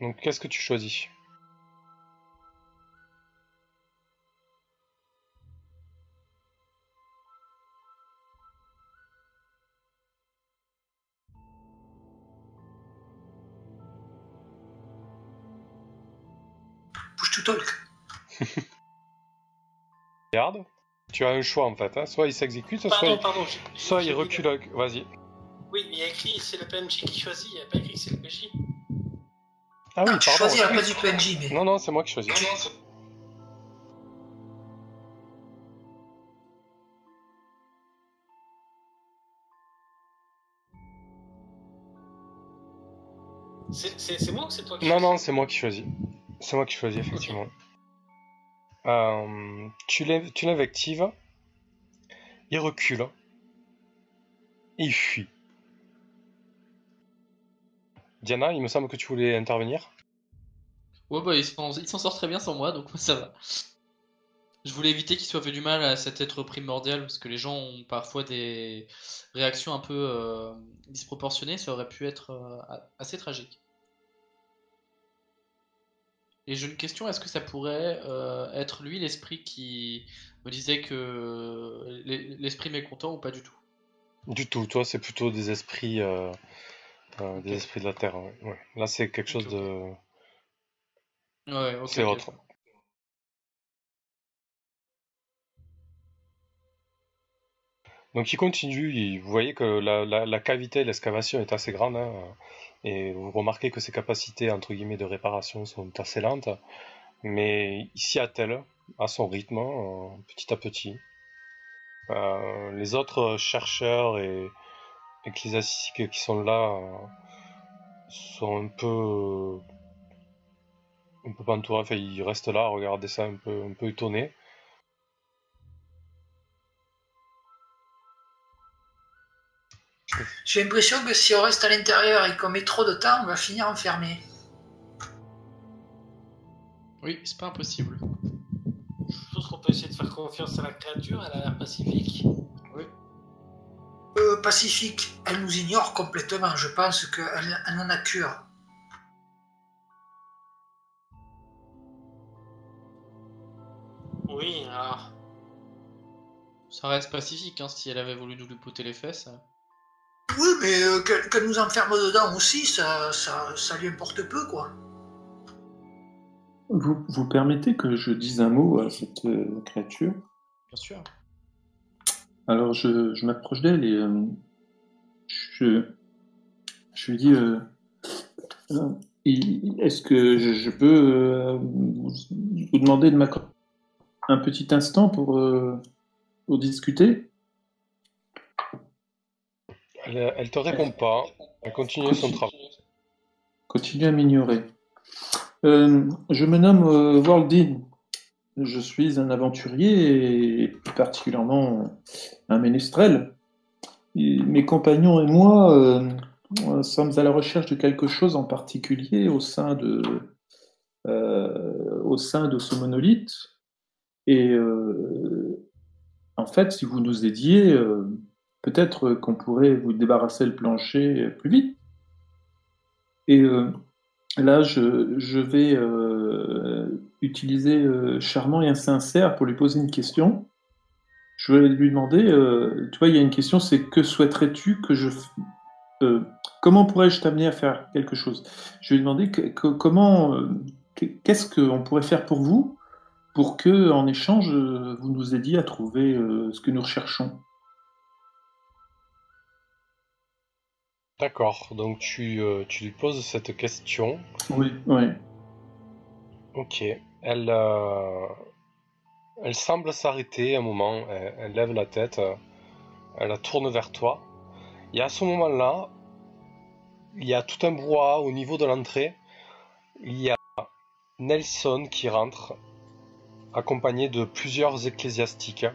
Donc, qu'est-ce que tu choisis? Talk. [laughs] Regarde. Tu as un choix en fait. hein. Soit il s'exécute, soit, Pardon, il- pardon. soit recule. Vas-y. Oui, mais il y a écrit c'est le PNJ qui choisit, il n'y a pas écrit c'est le PJ. Ah oui, Non, tu pardon. choisis peu du PNJ, mais Non, non, c'est moi qui choisis. C'est moi ou c'est toi qui Non, choisis non, c'est moi qui choisis. C'est moi qui choisis, effectivement. Euh, tu l'in- tu l'invectives. Il recule. Et il fuit. Diana, il me semble que tu voulais intervenir. Ouais, bah, il s'en sort très bien sans moi, donc [laughs] ça va. Je voulais éviter qu'il soit fait du mal à cet être primordial, parce que les gens ont parfois des réactions un peu euh, disproportionnées, ça aurait pu être euh, assez tragique. Et j'ai une question, est-ce que ça pourrait euh, être lui l'esprit qui me disait que l'e- l'esprit mécontent ou pas du tout? Du tout, toi, c'est plutôt des esprits, euh, euh, des esprits de la Terre. ouais. Ouais. Là, c'est quelque chose de. Ouais, c'est autre. Donc il continue, il- vous voyez que la, la- la cavité, l'excavation est assez grande, hein, et vous remarquez que ses capacités entre guillemets de réparation sont assez lentes, mais il s'y attelle à son rythme, euh, petit à petit. Euh, les autres chercheurs et ecclésiastiques qui sont là euh, sont un peu un peu pantois, enfin ils restent là à regarder ça un peu un peu étonnés. J'ai l'impression que si on reste à l'intérieur et qu'on met trop de temps, on va finir enfermé. Oui, c'est pas impossible. Je pense qu'on peut essayer de faire confiance à la créature, elle a l'air pacifique. Oui. Euh, Pacifique, elle nous ignore complètement. Je pense qu'elle elle en a cure. Oui, alors. Ça reste pacifique, hein, si elle avait voulu nous lui poter les fesses. Oui, mais euh, qu'elle qu'elle nous enferme dedans aussi, ça, ça, ça lui importe peu, quoi. Vous, vous permettez que je dise un mot à cette euh, créature? Bien sûr. Alors je, je m'approche d'elle et euh, je, je lui dis euh, euh, Est-ce que je, je peux euh, vous, vous demander de m'accorder un petit instant pour, euh, pour discuter? Elle, elle te répond pas, elle continue son travail. Continue à m'ignorer. Euh, je me nomme euh, Waldin. Je suis un aventurier et plus particulièrement un ménestrel. Et mes compagnons et moi euh, euh, sommes à la recherche de quelque chose en particulier au sein de, euh, au sein de ce monolithe. Et euh, en fait, si vous nous aidiez, euh, peut-être qu'on pourrait vous débarrasser le plancher plus vite. Et euh, là, je, vais euh, utiliser euh, charmant et insincère pour lui poser une question. Je vais lui demander, euh, tu vois, il y a une question, c'est que souhaiterais-tu que je... euh, comment pourrais-je t'amener à faire quelque chose? Je vais lui demander comment, euh, que- qu'est-ce qu'on pourrait faire pour vous pour que, en échange, euh, vous nous aidiez à trouver euh, ce que nous recherchons? D'accord, donc tu, euh, tu lui poses cette question. Oui, oui. Ok, elle, euh, elle semble s'arrêter un moment, elle, elle lève la tête, euh, elle la tourne vers toi. Et à ce moment-là, il y a tout un brouhaha au niveau de l'entrée. Il y a Nelson qui rentre, accompagné de plusieurs ecclésiastiques.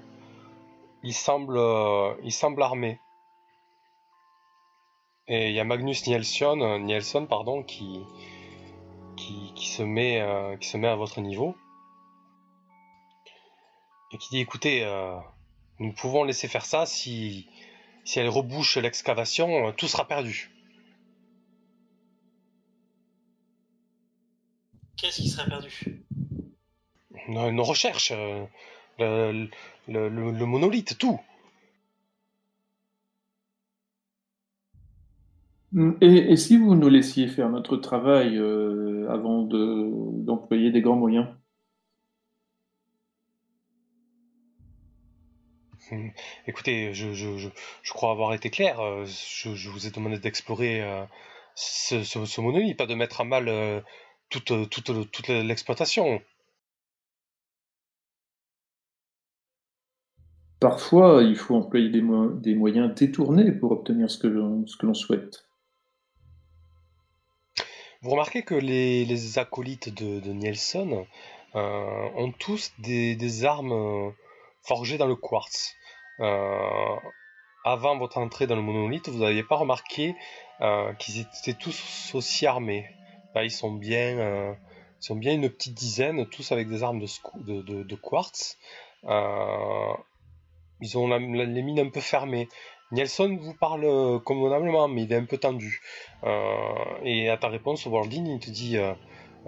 Il semble, euh, il semble armé. Et il y a Magnus Nielsen, euh, Nielsen pardon, qui, qui, qui se met, euh, qui se met à votre niveau. Et qui dit écoutez, euh, nous pouvons laisser faire ça si, si elle rebouche l'excavation, euh, tout sera perdu. Qu'est-ce qui serait perdu? Nos, recherches, le, le, le- le monolithe, tout. Et, et si vous nous laissiez faire notre travail euh, avant de, d'employer des grands moyens? Hmm. Écoutez, je, je, je, je crois avoir été clair. euh, Je, je vous ai demandé d'explorer euh, ce, ce, ce monolithe, pas de mettre à mal euh, toute, toute, toute l'exploitation. Parfois, il faut employer des, mo- des moyens détournés pour obtenir ce que l'on, ce que l'on souhaite. Vous remarquez que les, acolytes de, Nielsen euh, ont tous des, armes euh, forgées dans le quartz. Euh, avant votre entrée dans le monolithe, vous n'aviez pas remarqué qu'ils étaient tous aussi armés. Ils sont bien, ils sont bien une petite dizaine, tous avec des armes de, de, quartz. Ils ont les mines un peu fermées. Nielsen vous parle convenablement, mais il est un peu tendu. Euh, et à ta réponse, Waldin, il te dit euh,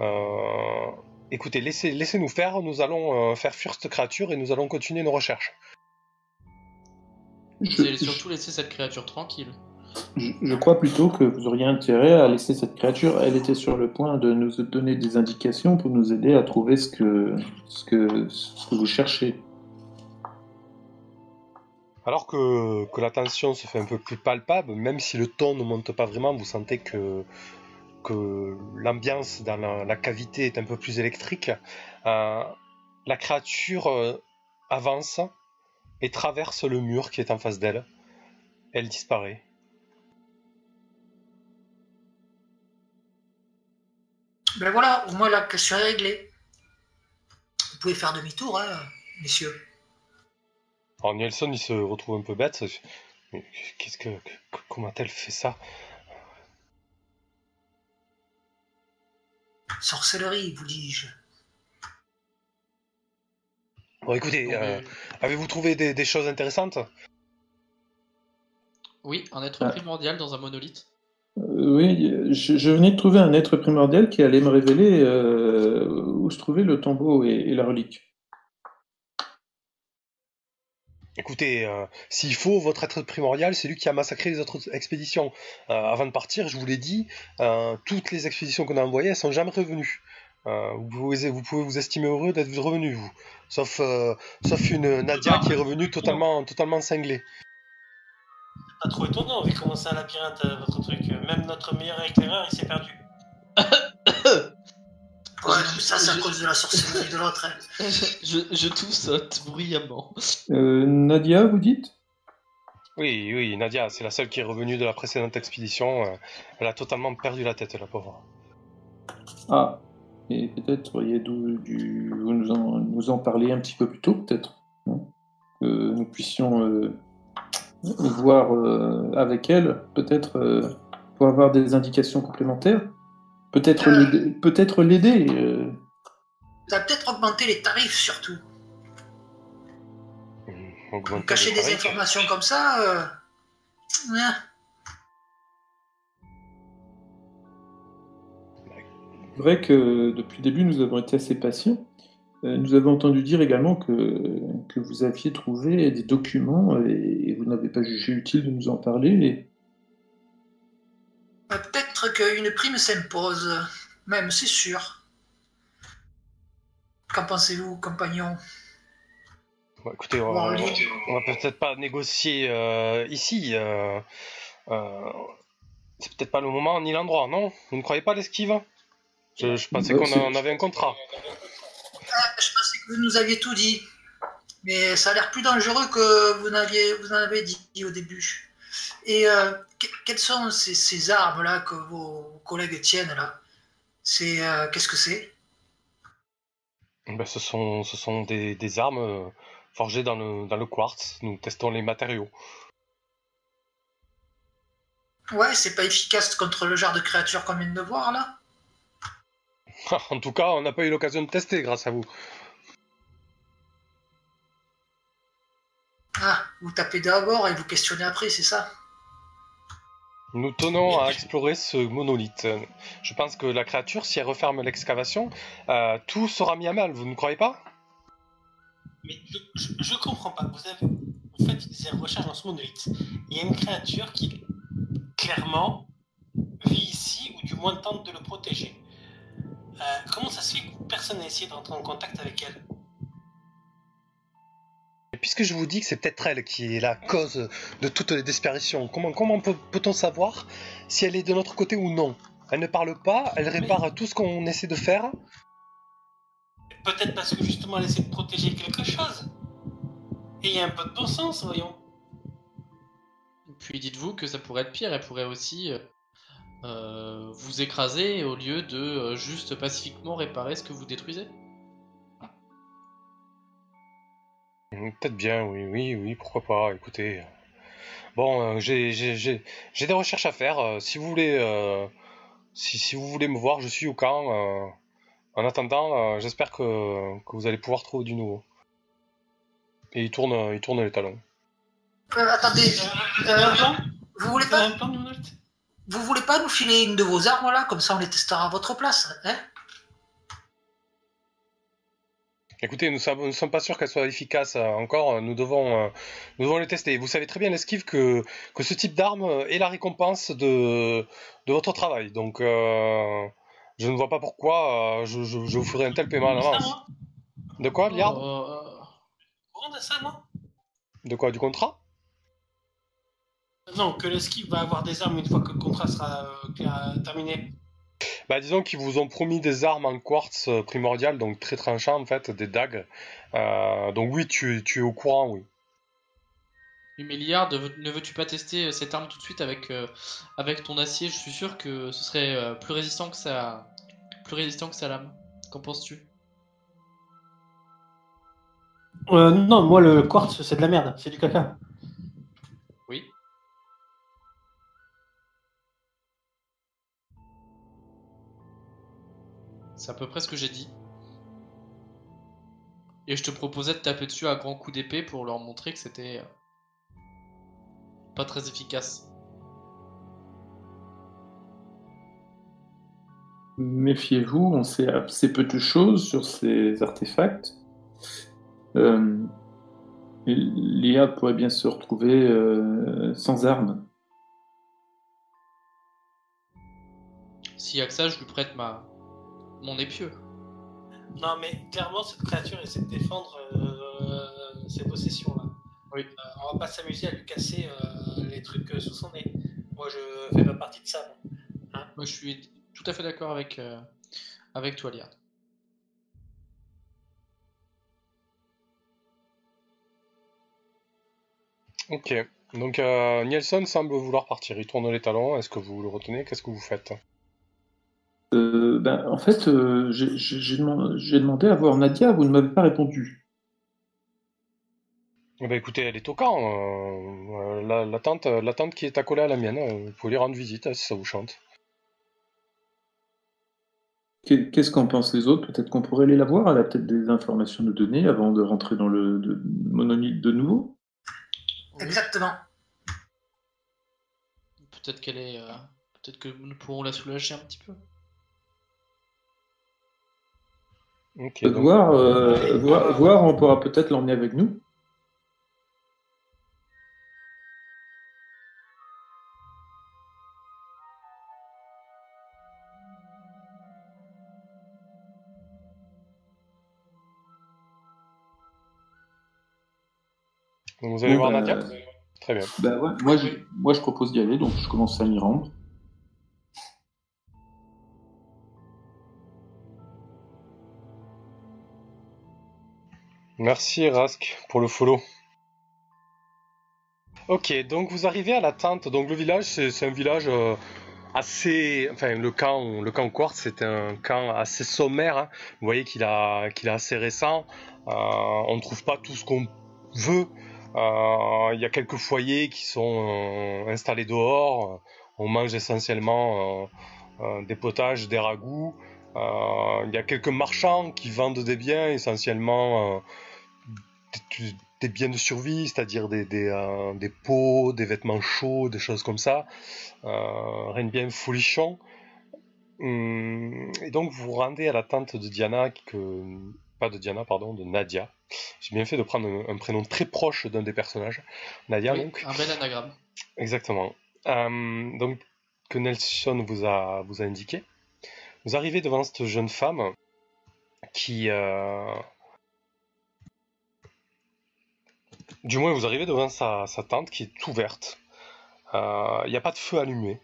euh, Écoutez, laissez, laissez-nous faire, nous allons euh, faire fuir cette créature et nous allons continuer nos recherches. Vous Je- allez je- surtout laisser cette créature tranquille. Je, je crois plutôt que vous auriez intérêt à laisser cette créature. Elle était sur le point de nous donner des indications pour nous aider à trouver ce que, ce que, ce que vous cherchez. Alors que, que la tension se fait un peu plus palpable, même si le ton ne monte pas vraiment, vous sentez que, l'ambiance dans la, la cavité est un peu plus électrique. Euh, la créature euh, avance et traverse le mur qui est en face d'elle. Elle disparaît. Ben voilà, au moins la question est réglée. Vous pouvez faire demi-tour, hein, messieurs. Alors Nielsen, il se retrouve un peu bête. Mais Qu'est-ce que, que- comment a-t-elle fait ça? Sorcellerie, vous dis-je. Bon, écoutez, euh, euh, avez-vous trouvé des, des choses intéressantes? Oui, un être Ah. primordial dans un monolithe. Euh, oui, je, je venais de trouver un être primordial qui allait me révéler euh, où se trouvait le tombeau et, et la relique. Écoutez, euh, s'il faut, votre être primordial, c'est lui qui a massacré les autres expéditions. Euh, avant de partir, je vous l'ai dit, euh, toutes les expéditions qu'on a envoyées, elles sont jamais revenues. Vous, pouvez, vous pouvez vous estimer heureux d'être revenu, vous. Sauf, sauf une Nadia qui est revenue totalement, totalement cinglée. Pas trop étonnant, vu comment un labyrinthe, votre truc. Même notre meilleur éclaireur, il s'est perdu. Ouais, mais ça, c'est à cause de la sorcellerie de l'autre. hein. [laughs] je, je toussote bruyamment. Euh, Nadia, vous dites? Oui, oui, Nadia, c'est la seule qui est revenue de la précédente expédition. euh, elle a totalement perdu la tête, la pauvre. Ah, et peut-être auriez dû nous en, nous en parler un petit peu plus tôt, peut-être. non que nous puissions euh, voir euh, avec elle, peut-être euh, pour avoir des indications complémentaires. Peut-être l'aider. Peut-être l'aider. euh. Vous avez peut-être augmenté les tarifs, surtout. Augmenter cachez les des tarifs. informations comme ça. euh. C'est vrai que depuis le début, nous avons été assez patients. Euh, Nous avons entendu dire également que, que vous aviez trouvé des documents et, et vous n'avez pas jugé utile de nous en parler. Et Euh, Peut-être qu'une prime s'impose. Même, c'est sûr. Qu'en pensez-vous, compagnon? Écoutez, on, va- va peut-être pas négocier euh, ici. euh, euh, c'est peut-être pas le moment ni l'endroit, non? Vous ne croyez pas l'esquive? Je, je pensais qu'on on avait un contrat. Ah, Je pensais que vous nous aviez tout dit. Mais ça a l'air plus dangereux que vous n'aviez vous en avez dit au début. Et euh, que- quelles sont ces, ces armes-là que vos collègues tiennent là? C'est euh, Qu'est-ce que c'est? Ben, ce sont, ce sont des, des armes euh, forgées dans le, dans le quartz. Nous testons les matériaux. Ouais, c'est pas efficace contre le genre de créature qu'on vient de voir là? [laughs] En tout cas, on n'a pas eu l'occasion de tester grâce à vous. Ah, vous tapez d'abord et vous questionnez après, c'est ça? Nous tenons à explorer ce monolithe. Je pense que la créature, si elle referme l'excavation, euh, tout sera mis à mal, vous ne croyez pas? Mais je, je comprends pas. Vous avez vous faites des recherches dans ce monolithe. Il y a une créature qui, clairement, vit ici, ou du moins tente de le protéger. Euh, comment ça se fait que personne n'a essayé d'entrer en contact avec elle? Et puisque je vous dis que c'est peut-être elle qui est la cause de toutes les disparitions, comment, comment peut- peut-on savoir si elle est de notre côté ou non? Elle ne parle pas, elle répare tout ce qu'on essaie de faire. Peut-être parce que justement elle essaie de protéger quelque chose. Et il y a un peu de bon sens, voyons. Puis dites-vous que ça pourrait être pire, elle pourrait aussi euh, euh, vous écraser au lieu de euh, juste pacifiquement réparer ce que vous détruisez. Peut-être bien, oui, oui, oui, pourquoi pas, écoutez. Bon, euh, j'ai j'ai- j'ai- j'ai des recherches à faire. euh, si vous voulez euh, si, si vous voulez me voir, je suis au camp. euh, en attendant, euh, j'espère que, que vous allez pouvoir trouver du nouveau. Et il tourne, il tourne les talons. Euh, Attendez, Vous voulez pas, vous voulez pas nous filer une de vos armes là? Comme ça on les testera à votre place, hein? Écoutez, nous ne sommes pas sûrs qu'elle soit efficace euh, encore. Nous devons, euh, nous devons les tester. Vous savez très bien, l'esquive, que, que ce type d'arme est la récompense de, de votre travail. Donc, euh, je ne vois pas pourquoi je, je, vous ferai un tel paiement à l'avance. De quoi, Liard de ça, non De quoi Du contrat? Non, que l'esquive va avoir des armes une fois que le contrat sera terminé. Bah, disons qu'ils vous ont promis des armes en quartz euh, primordial, donc très tranchant en fait, des dagues. Euh, donc oui, tu, tu, es au courant, oui. Milliard, ne veux-tu pas tester euh, cette arme tout de suite avec, avec ton acier? Je suis sûr que ce serait plus résistant que sa, plus résistant que sa lame. Qu'en penses-tu? Non, moi le quartz c'est de la merde, c'est du caca. C'est à peu près ce que j'ai dit. Et je te proposais de taper dessus à grands coups d'épée pour leur montrer que c'était euh, pas très efficace. Méfiez-vous, on sait assez peu de choses sur ces artefacts. Euh, L'IA pourrait bien se retrouver euh, sans armes. S'il y a que ça, je lui prête ma, mon épieu. Non, mais clairement, cette créature essaie de défendre euh, ses possessions-là. Oui. Euh, on va pas s'amuser à lui casser euh, les trucs sous son nez. Moi, je fais pas partie de ça. Hein? Moi, je suis tout à fait d'accord avec, avec toi, Liard. Ok. Donc, Nielsen semble vouloir partir. Il tourne les talons. Est-ce que vous le retenez? Qu'est-ce que vous faites? Euh, ben, en fait, euh, j'ai demandé, à voir Nadia, vous ne m'avez pas répondu. Eh ben, écoutez, elle est au camp. Euh, la, tante, la tante qui est accolée à la mienne, vous pouvez lui rendre visite hein, si ça vous chante. Qu'est-ce qu'en pensent les autres? Peut-être qu'on pourrait aller la voir. Elle a peut-être des informations à donner avant de rentrer dans le de, monolithe de nouveau. Exactement. Peut-être qu'elle est. Peut-être que nous pourrons la soulager un petit peu. Voir, euh, voir, on pourra peut-être l'emmener avec nous. vous allez voir bah, Nadia Très bien. Bah moi, je, moi, je propose d'y aller, donc je commence à m'y rendre. Merci Rask pour le follow. Ok, donc vous arrivez à la tente. Donc le village, c'est un village euh, assez, enfin le camp, le camp Quartz, c'est un camp assez sommaire. Hein. Vous voyez qu'il a, assez récent. Euh, on ne trouve pas tout ce qu'on veut. Euh, il y a quelques foyers qui sont installés dehors. On mange essentiellement des potages, des ragoûts. Il y a quelques marchands qui vendent des biens, essentiellement des, biens de survie, c'est-à-dire des, des, euh, des, pots, des vêtements chauds, des choses comme ça. Euh, rien de bien folichon. Hum, et donc vous vous rendez à la tente de Diana, que, pas de Diana, pardon, de Nadia. J'ai bien fait de prendre un, prénom très proche d'un des personnages. Nadia, donc. Un bel anagramme. Exactement. Hum, donc, que Nelson vous a, vous a indiqué. Vous arrivez devant cette jeune femme qui, euh, Du moins, vous arrivez devant sa, tente qui est ouverte. Il euh, n'y a pas de feu allumé.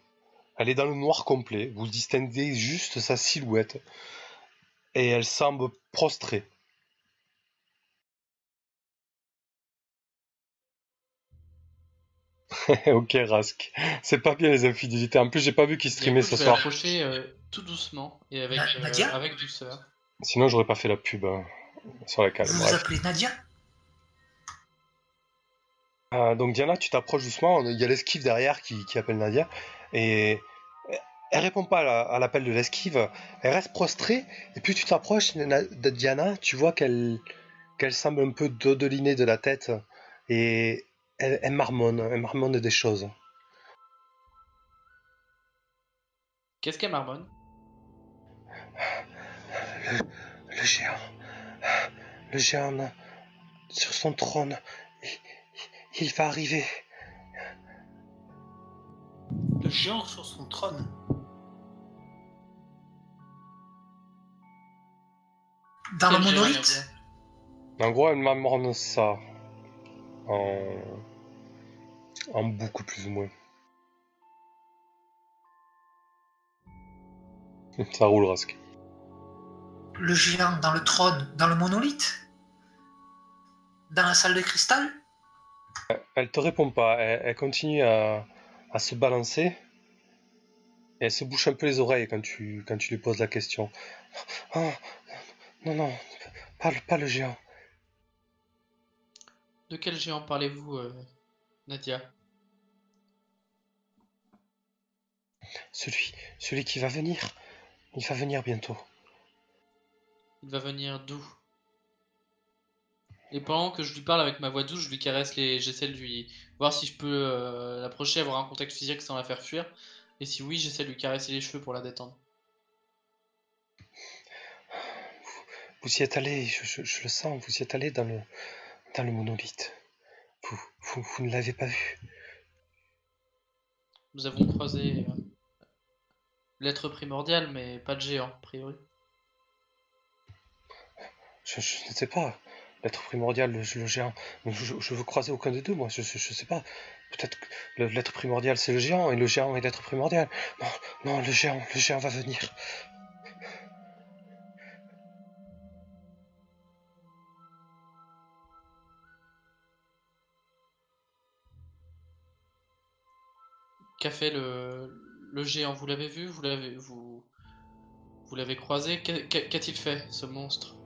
Elle est dans le noir complet. Vous distinguez juste sa silhouette. Et elle semble prostrée. [laughs] ok, Rask. C'est pas bien les infidélités. En plus, j'ai pas vu qu'il streamait ce soir. Je vais euh, tout doucement et avec, euh, avec douceur. Sinon, j'aurais pas fait la pub sur la cale. Vous vous appelez Nadia? Euh, donc Diana, tu t'approches doucement, il y a l'esquive derrière qui, appelle Nadia, et elle répond pas à l'appel de l'esquive, elle reste prostrée, et puis tu t'approches de Diana, tu vois qu'elle qu'elle semble un peu dodelinée de la tête, et elle, marmonne, elle marmonne des choses. Qu'est-ce qu'elle marmonne? Le, géant, le géant sur son trône. Il, va arriver. Le géant sur son trône Dans le monolithe En gros, elle m'amorne ça. En... en beaucoup plus ou moins. [laughs] Ça roule, Rask. Le géant dans le trône, dans le monolithe Dans la salle de cristal Elle te répond pas. Elle, continue à, se balancer. Et elle se bouche un peu les oreilles quand tu, quand tu lui poses la question. Oh, non, non, pas, pas le géant. De quel géant parlez-vous, euh, Nadia? Celui, celui qui va venir. Il va venir bientôt. Il va venir d'où? Et pendant que je lui parle avec ma voix douce, je lui caresse les. J'essaie de lui. voir si je peux euh, l'approcher, avoir un contact physique sans la faire fuir. Et si oui, j'essaie de lui caresser les cheveux pour la détendre. Vous, y êtes allé, je, le sens, vous y êtes allé dans le, dans le monolithe. Vous, vous, ne l'avez pas vu. Nous avons croisé. Euh, L'être primordial, mais pas de géant, a priori. Je, ne sais pas. L'être primordial, le, géant. Je, je, veux croiser aucun des deux, moi. Je, ne sais pas. Peut-être que l'être primordial, c'est le géant, et le géant est l'être primordial. Non, non, le géant, le géant va venir. Qu'a fait le, le géant, vous l'avez vu? Vous l'avez vous, vous l'avez croisé? Qu'a-t-il fait, ce monstre?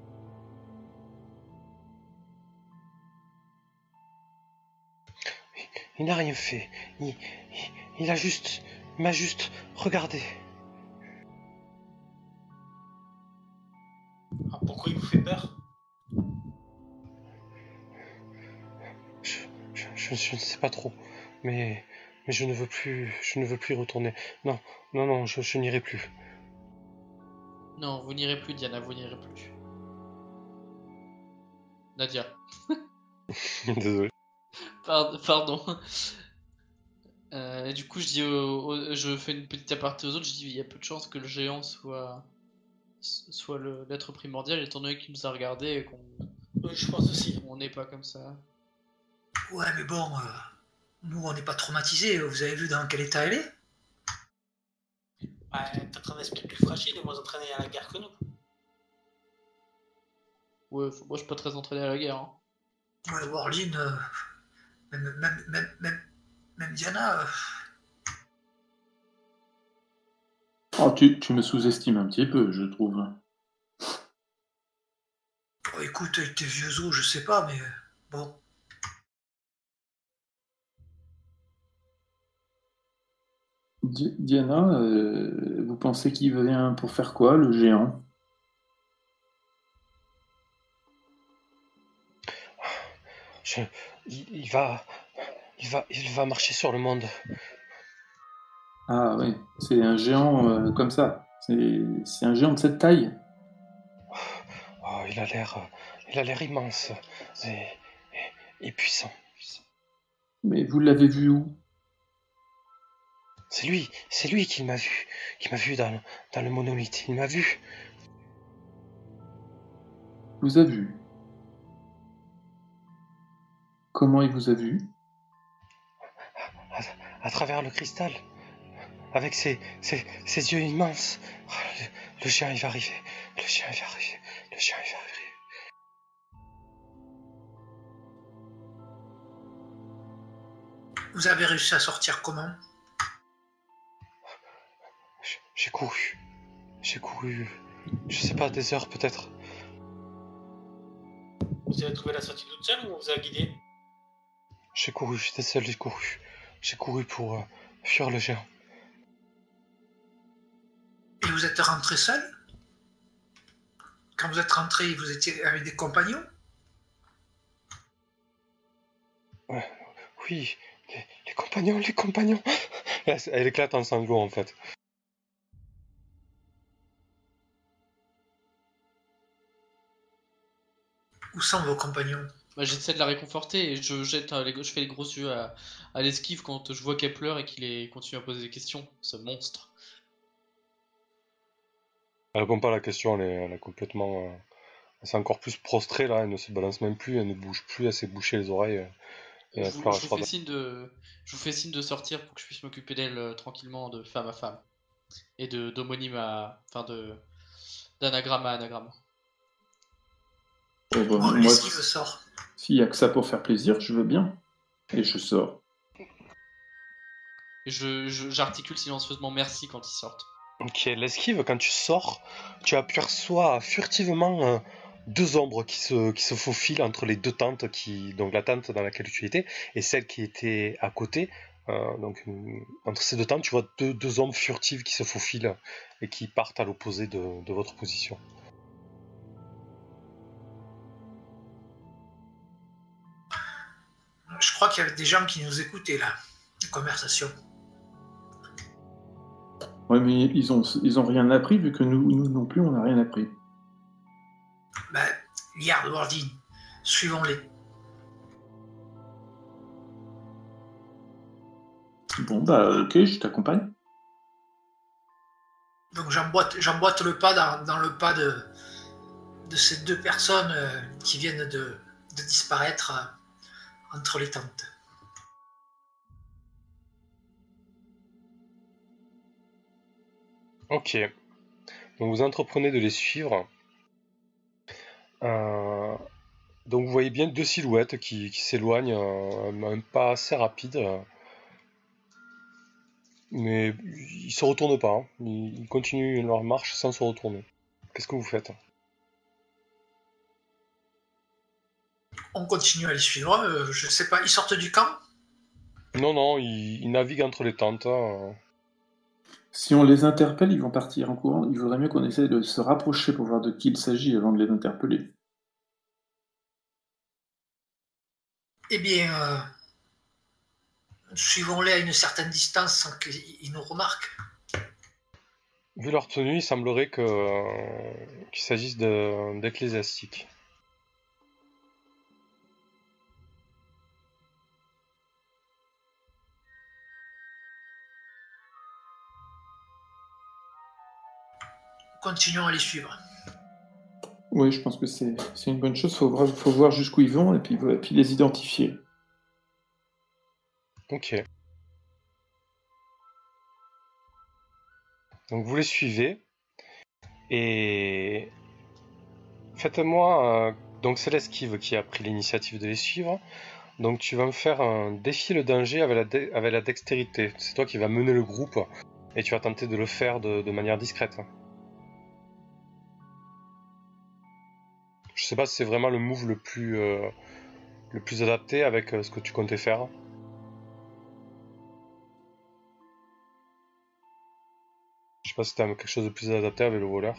Il n'a rien fait. Il, a juste, m'a juste regardé. Ah, pourquoi il vous fait peur? Je, je ne sais pas trop, mais mais je ne veux plus, je ne veux plus y retourner. Non, non, non, je, n'irai plus. Non, vous n'irez plus, Diana, vous n'irez plus. Nadia. [laughs] [laughs] Désolé. Pardon. Euh, du coup, je dis, je fais une petite aparté aux autres. Je dis, il y a peu de chances que le géant soit, soit l'être primordial, étant donné qu'il nous a regardé et qu'on. Oui, je pense aussi. On n'est pas comme ça. Ouais, mais bon. Euh, nous, on n'est pas traumatisés. Vous avez vu dans quel état elle est? Ouais, t'as un esprit plus fragile et moins entraîné à la guerre que nous. Ouais, moi je suis pas très entraîné à la guerre. Hein. Ouais, Warline, euh, même, même, même, même, même Diana. Euh. Oh, tu, tu me sous-estimes un petit peu, je trouve. Oh, écoute, tes vieux os, je sais pas, mais bon. Diana, euh, vous pensez qu'il vient pour faire quoi, le géant? Il, va, il, va, il va marcher sur le monde. Ah oui, c'est un géant euh, comme ça. C'est un géant de cette taille. Oh, il a l'air, il a l'air immense et puissant. Mais vous l'avez vu où? C'est lui, c'est lui qui m'a vu, qui m'a vu dans, dans le monolithe. Il m'a vu. Vous a vu Comment il vous a vu? À, travers le cristal, avec ses, ses, ses yeux immenses. Oh, le, chien il va arriver. Le chien il va arriver. Le chien il va arriver. Vous avez réussi à sortir comment? J'ai couru. J'ai couru. Je sais pas, des heures peut-être. Vous avez trouvé la sortie toute seule ou on vous a guidé? J'ai couru, j'étais seul, j'ai couru. J'ai couru pour euh, fuir le géant. Et vous êtes rentré seul? Quand vous êtes rentré, vous étiez avec des compagnons? Oui, les, compagnons, les compagnons. [laughs] Elle, éclate en sanglots en fait. Où sont vos compagnons? Bah, J'essaie de la réconforter et je, jette, euh, je fais les gros yeux à, l'esquive quand je vois qu'elle pleure et qu'il continue à poser des questions, ce monstre. Elle répond pas à la question, elle est, complètement. Euh, elle s'est encore plus prostrée là, elle ne se balance même plus, elle ne bouge plus, elle s'est bouché les oreilles. je, vous, fais signe de, je vous fais signe de sortir pour que je puisse m'occuper d'elle tranquillement de femme à femme et de d'homonyme à. enfin de d'anagramme à anagramme. Oh, bah, moi, sort. S'il n'y a que ça pour faire plaisir, je veux bien. Et je sors. Je, j'articule silencieusement merci quand ils sortent. Ok, l'esquive, quand tu sors, tu aperçois furtivement euh, deux ombres qui se, qui se faufilent entre les deux tentes, qui, donc la tente dans laquelle tu étais et celle qui était à côté. Euh, donc entre ces deux tentes, tu vois deux, deux ombres furtives qui se faufilent et qui partent à l'opposé de, de votre position. Je crois qu'il y avait des gens qui nous écoutaient là, la conversation. Oui, mais ils ont, ils ont rien appris vu que nous, nous non plus, on n'a rien appris. Ben, garde Wardin, suivons-les. Bon, bah, ok, je t'accompagne. Donc j'emboîte, j'emboîte le pas dans, le pas de, de ces deux personnes euh, qui viennent de, disparaître euh, entre les tentes. Ok. Donc vous entreprenez de les suivre. Euh, donc vous voyez bien deux silhouettes qui, s'éloignent un pas assez rapide. Mais ils se retournent pas. Hein. Ils, continuent leur marche sans se retourner. Qu'est-ce que vous faites? On continue à les suivre. Euh, je sais pas, ils sortent du camp? Non, non, ils, naviguent entre les tentes. Hein. Si on les interpelle, ils vont partir en courant. Il vaudrait mieux qu'on essaie de se rapprocher pour voir de qui il s'agit avant de les interpeller. Eh bien, euh, suivons-les à une certaine distance sans qu'ils nous remarquent. Vu leur tenue, il semblerait qu'il s'agisse d'ecclésiastiques. Continuons à les suivre. Oui, je pense que c'est une bonne chose. Il faut, faut, voir jusqu'où ils vont et puis, et puis les identifier. Ok. Donc vous les suivez et faites-moi donc c'est l'esquive qui a pris l'initiative de les suivre. Donc tu vas me faire un défi le danger avec la, avec la dextérité. C'est toi qui vas mener le groupe et tu vas tenter de le faire de, manière discrète. Je sais pas si c'est vraiment le move le plus euh, le plus adapté avec euh, ce que tu comptais faire. pas si t'as quelque chose de plus adapté avec le voleur.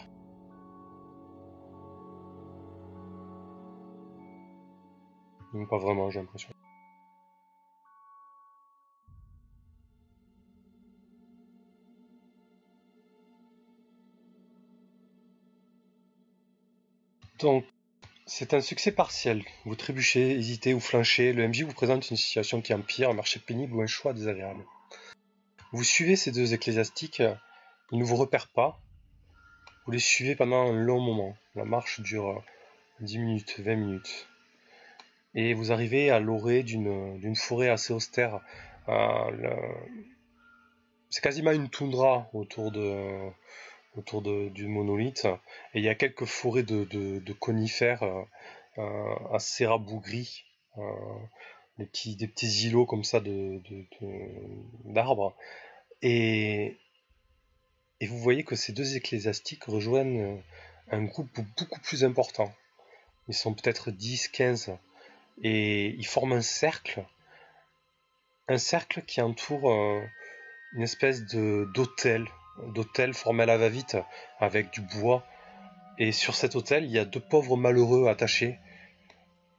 pas vraiment, j'ai l'impression. Donc, c'est un succès partiel. Vous trébuchez, hésitez ou flanchez. Le MJ vous présente une situation qui empire, un marché pénible ou un choix désagréable. Vous suivez ces deux ecclésiastiques ils ne vous repèrent pas. Vous les suivez pendant un long moment. La marche dure 10 minutes, 20 minutes. Et vous arrivez à l'orée d'une forêt assez austère. Euh, c'est quasiment une toundra autour de autour du monolithe. Et il y a quelques forêts de, conifères euh, assez rabougris. Euh, des, petits, des petits îlots comme ça d'arbres. Et, et vous voyez que ces deux ecclésiastiques rejoignent euh, un groupe beaucoup plus important. Ils sont peut-être 10, 15. Et ils forment un cercle. Un cercle qui entoure euh, une espèce de. D'hôtel formé à la va-vite avec du bois. Et sur cet hôtel, il y a deux pauvres malheureux attachés.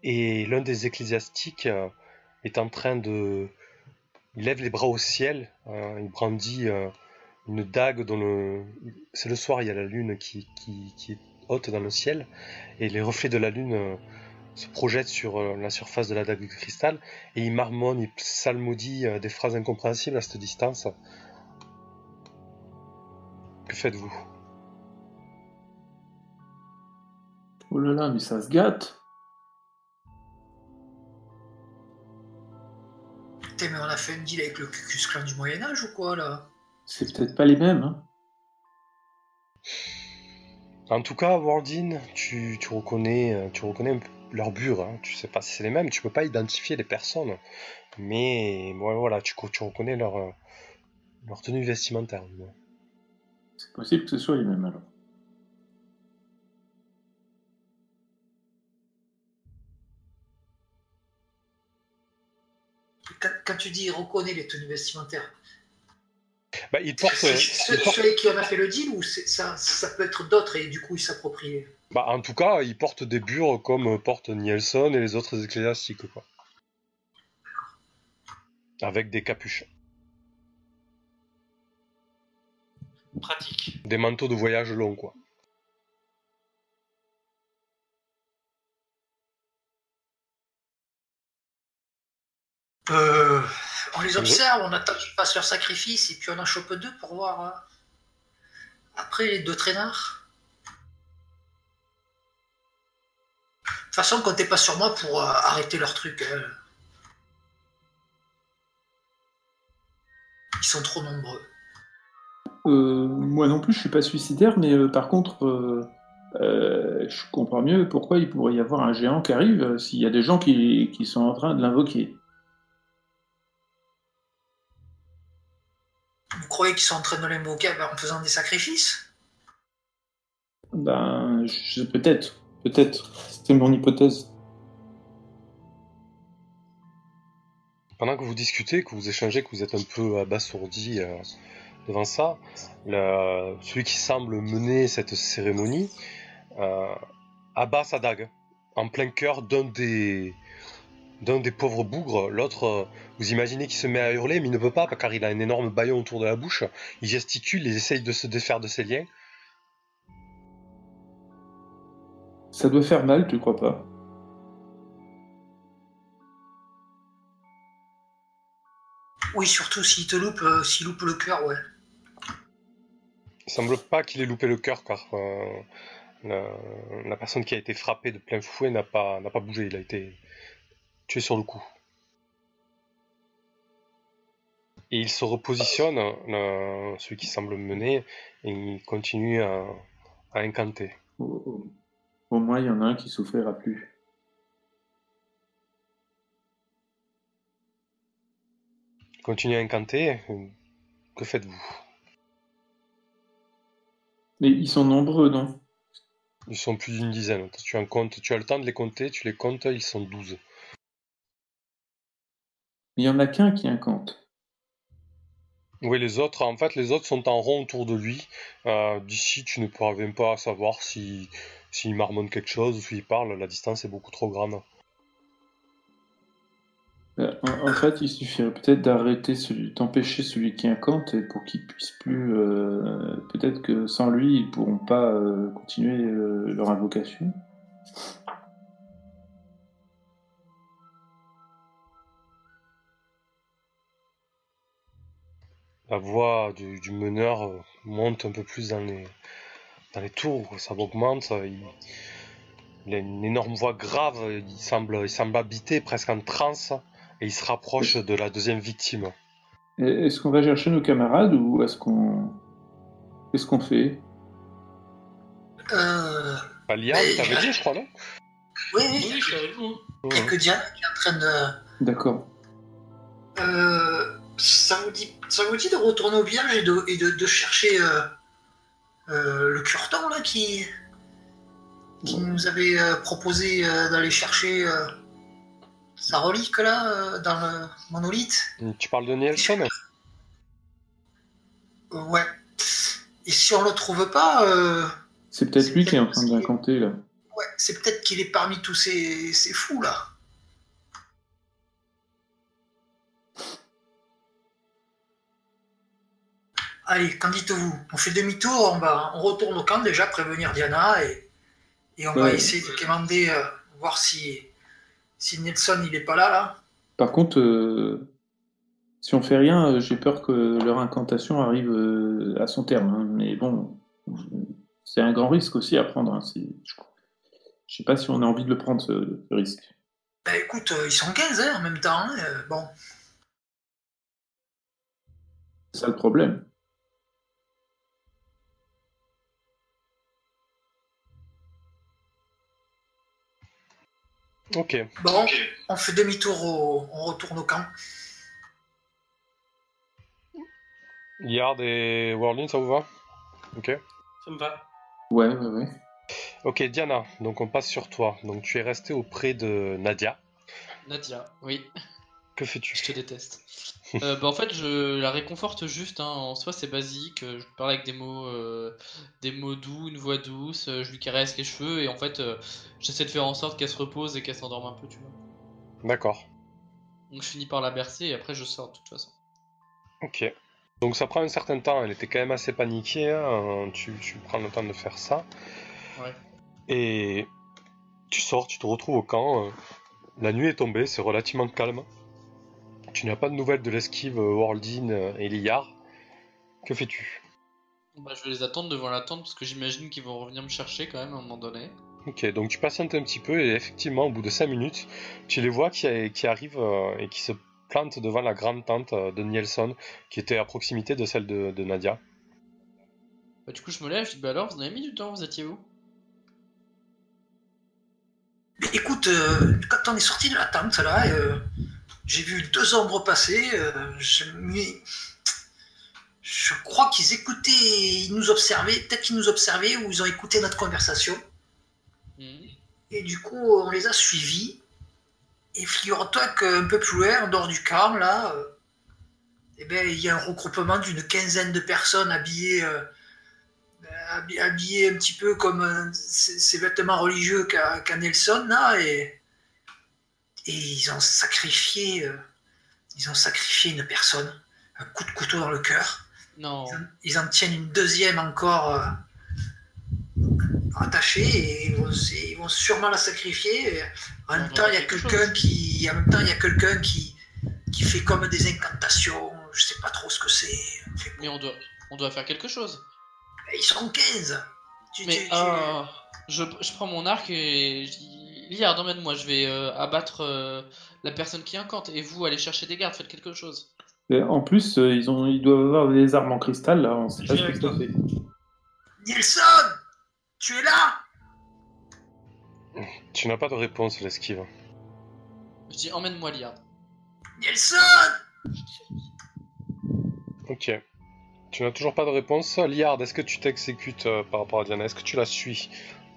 Et l'un des ecclésiastiques euh, est en train de... Il lève les bras au ciel. il brandit une dague dont le. C'est le soir, il y a la lune qui, qui, est haute dans le ciel, et les reflets de la lune euh, se projette sur euh, la surface de la dague de cristal et il marmonne, il psalmodie euh, des phrases incompréhensibles à cette distance. Que faites-vous? Oh là là, mais ça se gâte. Putain, mais on a fait un deal avec le Cucus Clan du Moyen-Âge ou quoi là? C'est peut-être pas les mêmes. Hein. En tout cas, Wardin, tu, tu reconnais, euh, tu reconnais leur bure. Hein. Tu sais pas si c'est les mêmes, tu peux pas identifier les personnes. Mais ouais, voilà, tu, tu reconnais leur, euh, leur tenue vestimentaire. C'est possible que ce soit les mêmes alors. quand, tu dis reconnaît les tenues vestimentaires, Bah, ils portent, c'est euh, qui on a fait le deal ou c'est- ça, ça peut être d'autres et du coup ils s'approprient bah, en tout cas, ils portent des bures comme portent Nielsen et les autres ecclésiastiques, quoi. Avec des capuches. Pratique. Des manteaux de voyage longs, quoi. Euh, on les observe, on attend qu'ils fassent leur sacrifice et puis on en chope deux pour voir. euh, Après les deux traînards. De toute façon, comptez pas sur moi pour euh, arrêter leur truc. hein. Ils sont trop nombreux. Euh, moi non plus, je suis pas suicidaire, mais euh, par contre, euh, euh, je comprends mieux pourquoi il pourrait y avoir un géant qui arrive euh, s'il y a des gens qui, qui sont en train de l'invoquer. Vous croyez qu'ils sont en train de l'invoquer ben, en faisant des sacrifices? Ben, je- peut-être, peut-être. C'était mon hypothèse. Pendant que vous discutez, que vous échangez, que vous êtes un peu abasourdi euh, devant ça, celui qui semble mener cette cérémonie euh, abat sa dague en plein cœur d'un des d'un des pauvres bougres. L'autre, euh, vous imaginez qu'il se met à hurler, mais il ne peut pas car il a un énorme baillon autour de la bouche. Il gesticule, il essaye de se défaire de ses liens. Ça doit faire mal, tu crois pas? Oui, surtout s'il te loupe, euh, s'il loupe le cœur, ouais. Il semble pas qu'il ait loupé le cœur car euh, la, la personne qui a été frappée de plein fouet n'a pas, n'a pas bougé, il a été tué sur le coup. Et il se repositionne, euh, celui qui semble mener, et il continue à, à incanter. au, au- au moins, il y en a un qui souffrira plus. Continue à incanter. Que faites-vous? Mais ils sont nombreux, non? Ils sont plus d'une dizaine. Tu en comptes, tu as le temps de les compter, tu les comptes, ils sont 12. Il y en a qu'un qui incante. Oui, les autres, en fait, les autres sont en rond autour de lui. Euh, D'ici, tu ne parviens pas à savoir si s'il marmonne quelque chose ou s'il parle. La distance est beaucoup trop grande. Euh, En, fait, il suffirait peut-être d'arrêter d'empêcher celui qui incante pour qu'il puisse plus. euh, peut-être que sans lui, ils pourront pas euh, continuer leur invocation. La voix du, meneur monte un peu plus dans les, dans les tours. Ça augmente. Il, il a une énorme voix grave. Il semble, il semble habité, presque en transe. Et il se rapproche de la deuxième victime. Est-ce qu'on va chercher nos camarades ou est-ce qu'on. Qu'est-ce qu'on fait? Euh, Pas Liam, t'avais dit, je crois, non? Oui, oui, Oui, je suis avec vous. il y a que Diana qui est en train de. D'accord. Euh, ça, vous dit, ça vous dit de retourner au village et de, et de, de chercher euh, euh, le curton là qui, qui nous avait euh, proposé euh, d'aller chercher euh, sa relique là euh, dans le monolithe Tu parles de Nielsen Euh, Ouais. Et si on le trouve pas, euh, C'est peut-être lui qui est en train d'incanter là. ouais, c'est peut-être qu'il est parmi tous ces, ces fous là. Allez, qu'en dites-vous? On fait demi-tour, on, va, on retourne au camp déjà, prévenir Diana et, et on va essayer de quémander, euh, voir si, si Nelson il est pas là là. Par contre, euh, si on fait rien, euh, j'ai peur que leur incantation arrive euh, à son terme. hein. Mais bon, c'est un grand risque aussi à prendre. hein. C'est- Je je sais pas si on a envie de le prendre, ce, ce risque. Bah écoute, euh, ils sont 15 hein, en même temps. hein, euh, bon, C'est ça le problème. Ok. bon, on fait demi-tour, au- on retourne au camp. Yard et Worldin, ça vous va? Ok. Ça me va. Ouais, ouais, ouais. Ok, Diana, donc on passe sur toi. Donc tu es resté auprès de Nadia. Nadia, oui, Que fais-tu je te déteste. Euh, bah, en fait, je la réconforte juste. hein. En soi, c'est basique. euh, Je parle avec des mots, euh, des mots doux, une voix douce. Je lui caresse les cheveux et en fait, euh, j'essaie de faire en sorte qu'elle se repose et qu'elle s'endorme un peu, tu vois. D'accord. Donc, je finis par la bercer et après, je sors de toute façon. Ok. Donc ça prend un certain temps, elle était quand même assez paniquée, hein, tu, tu prends le temps de faire ça. Ouais. Et tu sors, tu te retrouves au camp, la nuit est tombée, c'est relativement calme. Tu n'as pas de nouvelles de l'esquive euh, Worldin euh, et Liard. Que fais-tu? Bah, je vais les attendre devant la tente parce que j'imagine qu'ils vont revenir me chercher quand même à un moment donné. Ok, donc tu patientes un petit peu et effectivement, au bout de 5 minutes, tu les vois qui, qui arrivent euh, et qui se plantent devant la grande tente euh, de Nielsen, qui était à proximité de celle de, de Nadia. Bah, du coup, je me lève, je dis Bah alors, vous avez mis du temps, vous étiez où? Mais écoute, euh, quand on est sorti de la tente là, euh, j'ai vu deux ombres passer. euh, je, crois qu'ils écoutaient, ils nous observaient. Peut-être qu'ils nous observaient ou ils ont écouté notre conversation. Mhm. Et du coup, on les a suivis. Et figure-toi qu'un peu plus loin, en dehors du camp, là, euh, eh ben, il y a un regroupement d'une quinzaine de personnes habillées, euh, habi- habillées un petit peu comme ces, vêtements religieux qu'a qu'a Nelson, là. Et, et ils ont sacrifié, euh, ils ont sacrifié une personne, un coup de couteau dans le cœur. Non. Ils en, ils en tiennent une deuxième encore euh, attachée et ils vont, ils vont sûrement la sacrifier. En même temps, il y a quelqu'un qui, en même temps, il y a quelqu'un qui, qui fait comme des incantations. Je sais pas trop ce que c'est. Mais on doit, on doit faire quelque chose. Ils sont 15. Tu- Mais tu- tu- euh, je, je prends mon arc et je dis Liard, emmène-moi, je vais euh, abattre euh, la personne qui incante. Et vous, allez chercher des gardes, faites quelque chose. Et en plus, euh, ils, ont, ils doivent avoir des armes en cristal, là. On sait pas ce que ça fait. Tu es là? Tu n'as pas de réponse, l'esquive. Je dis emmène-moi, Liard. Nelson Ok. Tu n'as toujours pas de réponse. Liard, est-ce que tu t'exécutes euh, par rapport à Diana? Est-ce que tu la suis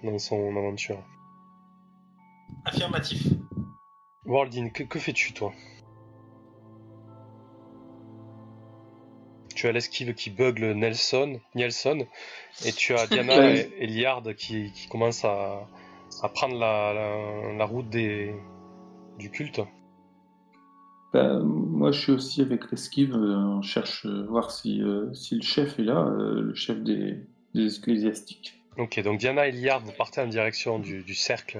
dans son aventure? Affirmatif. Worldin, que, que fais-tu toi? Tu as l'esquive qui bugle Nelson, Nielsen, et tu as Diana [laughs] et, et Liard qui, qui commencent à, à prendre la, la, la route des, du culte. Bah, moi, je suis aussi avec l'esquive. euh, on cherche euh, voir si, euh, si le chef est là, euh, le chef des, des ecclésiastiques. Ok, donc Diana et Liard, vous partez en direction du, du cercle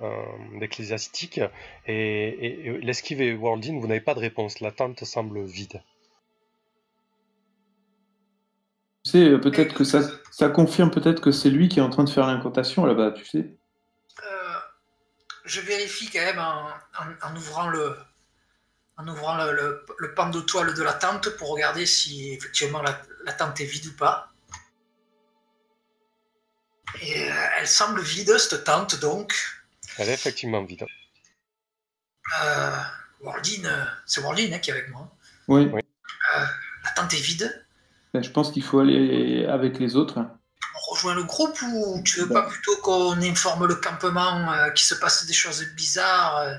euh, ecclésiastique, et, et- et l'esquive et Worldin, vous n'avez pas de réponse. La tente semble vide. Tu sais, euh, peut-être que ça, ça confirme peut-être que c'est lui qui est en train de faire l'incantation là-bas, tu sais. Euh, je vérifie quand même en, en- en ouvrant le en ouvrant le, le- le pan de toile de la tente pour regarder si effectivement la, la tente est vide ou pas. Et euh, elle semble vide cette tente donc. Elle est effectivement vide. Euh, euh, c'est Waldin hein, qui est avec moi. Oui. Oui. La tente est vide. Ben, je pense qu'il faut aller avec les autres. On rejoint le groupe ou tu veux pas plutôt qu'on informe le campement euh, qu'il se passe des choses bizarres euh,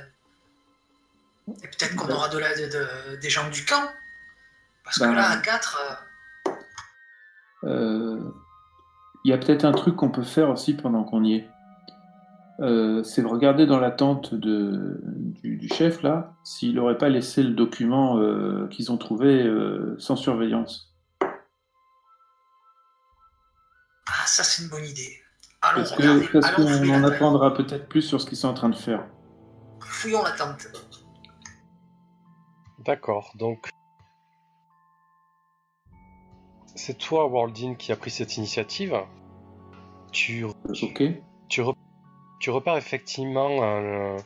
et peut-être qu'on aura de l'aide de- des gens du camp? Parce que Bah, là, à 4, Euh, Il y a peut-être un truc qu'on peut faire aussi pendant qu'on y est. Euh, c'est de regarder dans la tente de, du, du chef là, s'il n'aurait pas laissé le document euh, qu'ils ont trouvé euh, sans surveillance. ah, ça c'est une bonne idée. Allons, Parce regarder, que- parce qu'on en apprendra peut-être plus sur ce qu'ils sont en train de faire. Fouillons la tente. D'accord, donc. C'est toi, Waldin, qui a pris cette initiative. Tu, Ok. tu, re- tu repères effectivement euh,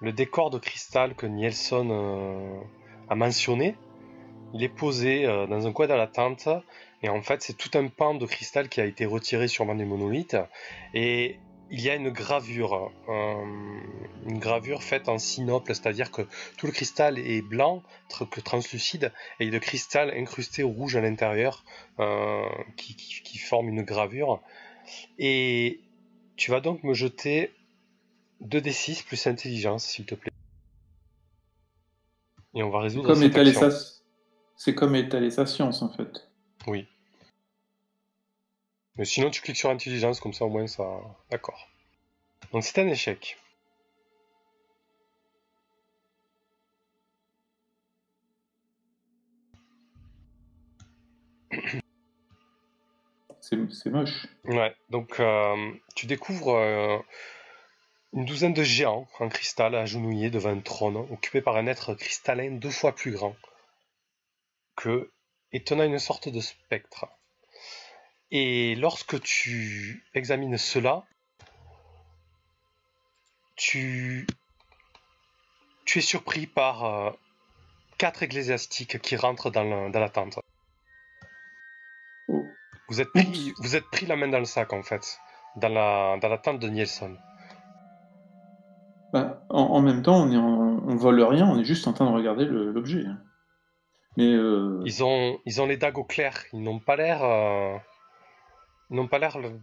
le, décor de cristal que Nielsen euh, a mentionné. Il est posé euh, dans un coin de la tente, et en fait, c'est tout un pan de cristal qui a été retiré sûrement des monolithes. Et il y a une gravure, une gravure faite en sinople, c'est-à-dire que tout le cristal est blanc, que translucide, et il y a de cristal incrusté rouge à l'intérieur qui- qui forme une gravure. Et tu vas donc me jeter 2d6 plus intelligence, s'il te plaît. Et on va résoudre Comme cette étaler action. sa... C'est comme étaler sa science, en fait. Oui. Mais sinon, tu cliques sur intelligence, comme ça au moins ça. D'accord. Donc c'est un échec. C'est moche. Ouais, donc euh, tu découvres euh, une douzaine de géants en cristal agenouillés devant un trône, occupé par un être cristallin deux fois plus grand que, et tenant une sorte de spectre. Et lorsque tu examines cela, tu, es surpris par euh, quatre ecclésiastiques qui rentrent dans dans la tente. Vous êtes, pris, vous êtes pris la main dans le sac en fait, dans la, dans la tente de Nielsen. Bah, en, en même temps, on, est en- on vole rien, on est juste en train de regarder l'objet. Mais euh, Ils ont, ils ont les dagues au clair, ils n'ont pas l'air, euh, n'ont pas l'air le-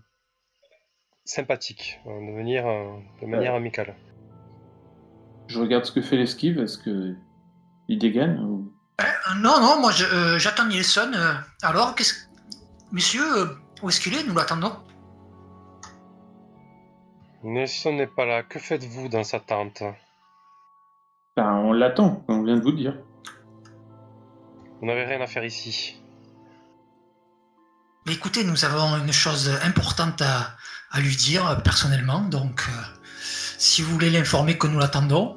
sympathiques, euh, de manière, euh, de manière amicale. je regarde ce que fait l'esquive. Est-ce que il dégaine ou- Euh, non, non, moi euh, j'attends Nielsen. euh, alors, qu'est-ce Monsieur, euh, où est-ce qu'il est Nous l'attendons? Nielsen n'est pas là, que faites-vous dans sa tente? Ben, on l'attend, on vient de vous dire. Vous n'avez rien à faire ici. Mais écoutez, nous avons une chose importante à, à lui dire euh, personnellement, donc euh, si vous voulez l'informer que nous l'attendons,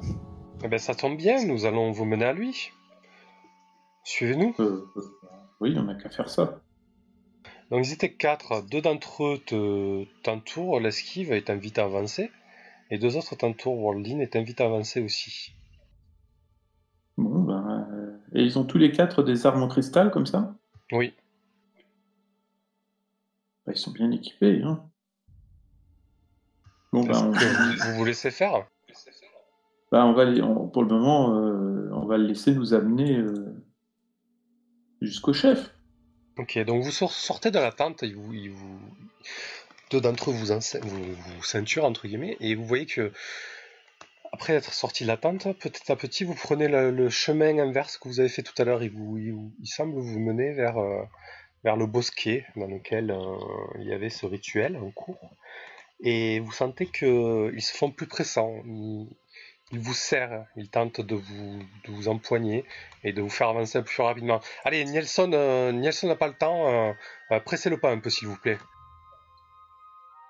Eh bien ça tombe bien, nous allons vous mener à lui. Suivez-nous. Euh, euh, oui, on n'a qu'à faire ça. Donc ils étaient quatre, deux d'entre eux te- t'entourent, l'esquive et t'invitent à avancer, et deux autres t'entourent, Waldin et t'invitent à avancer aussi. Bon, ben, euh, et ils ont tous les quatre des armes en cristal comme ça? Oui. Ben, Ils sont bien équipés. Hein. Bon, ben, on, Vous, vous laissez faire? Ben, on va les- on- pour le moment, euh, on va le laisser nous amener euh, jusqu'au chef. Ok, donc vous sor- sortez de la tente, deux d'entre eux vous, vous, vous ceinturent, entre guillemets, et vous voyez que, après être sorti de la tente, petit à petit, vous prenez le, chemin inverse que vous avez fait tout à l'heure, il, il semble vous mener vers, euh, vers le bosquet dans lequel euh, il y avait ce rituel en cours, et vous sentez qu'ils se font plus pressants, ils vous serrent, ils tentent de vous, de vous empoigner, et de vous faire avancer plus rapidement. Allez, Nielsen, euh, Nielsen n'a pas le temps. euh, euh, pressez le pas un peu, s'il vous plaît.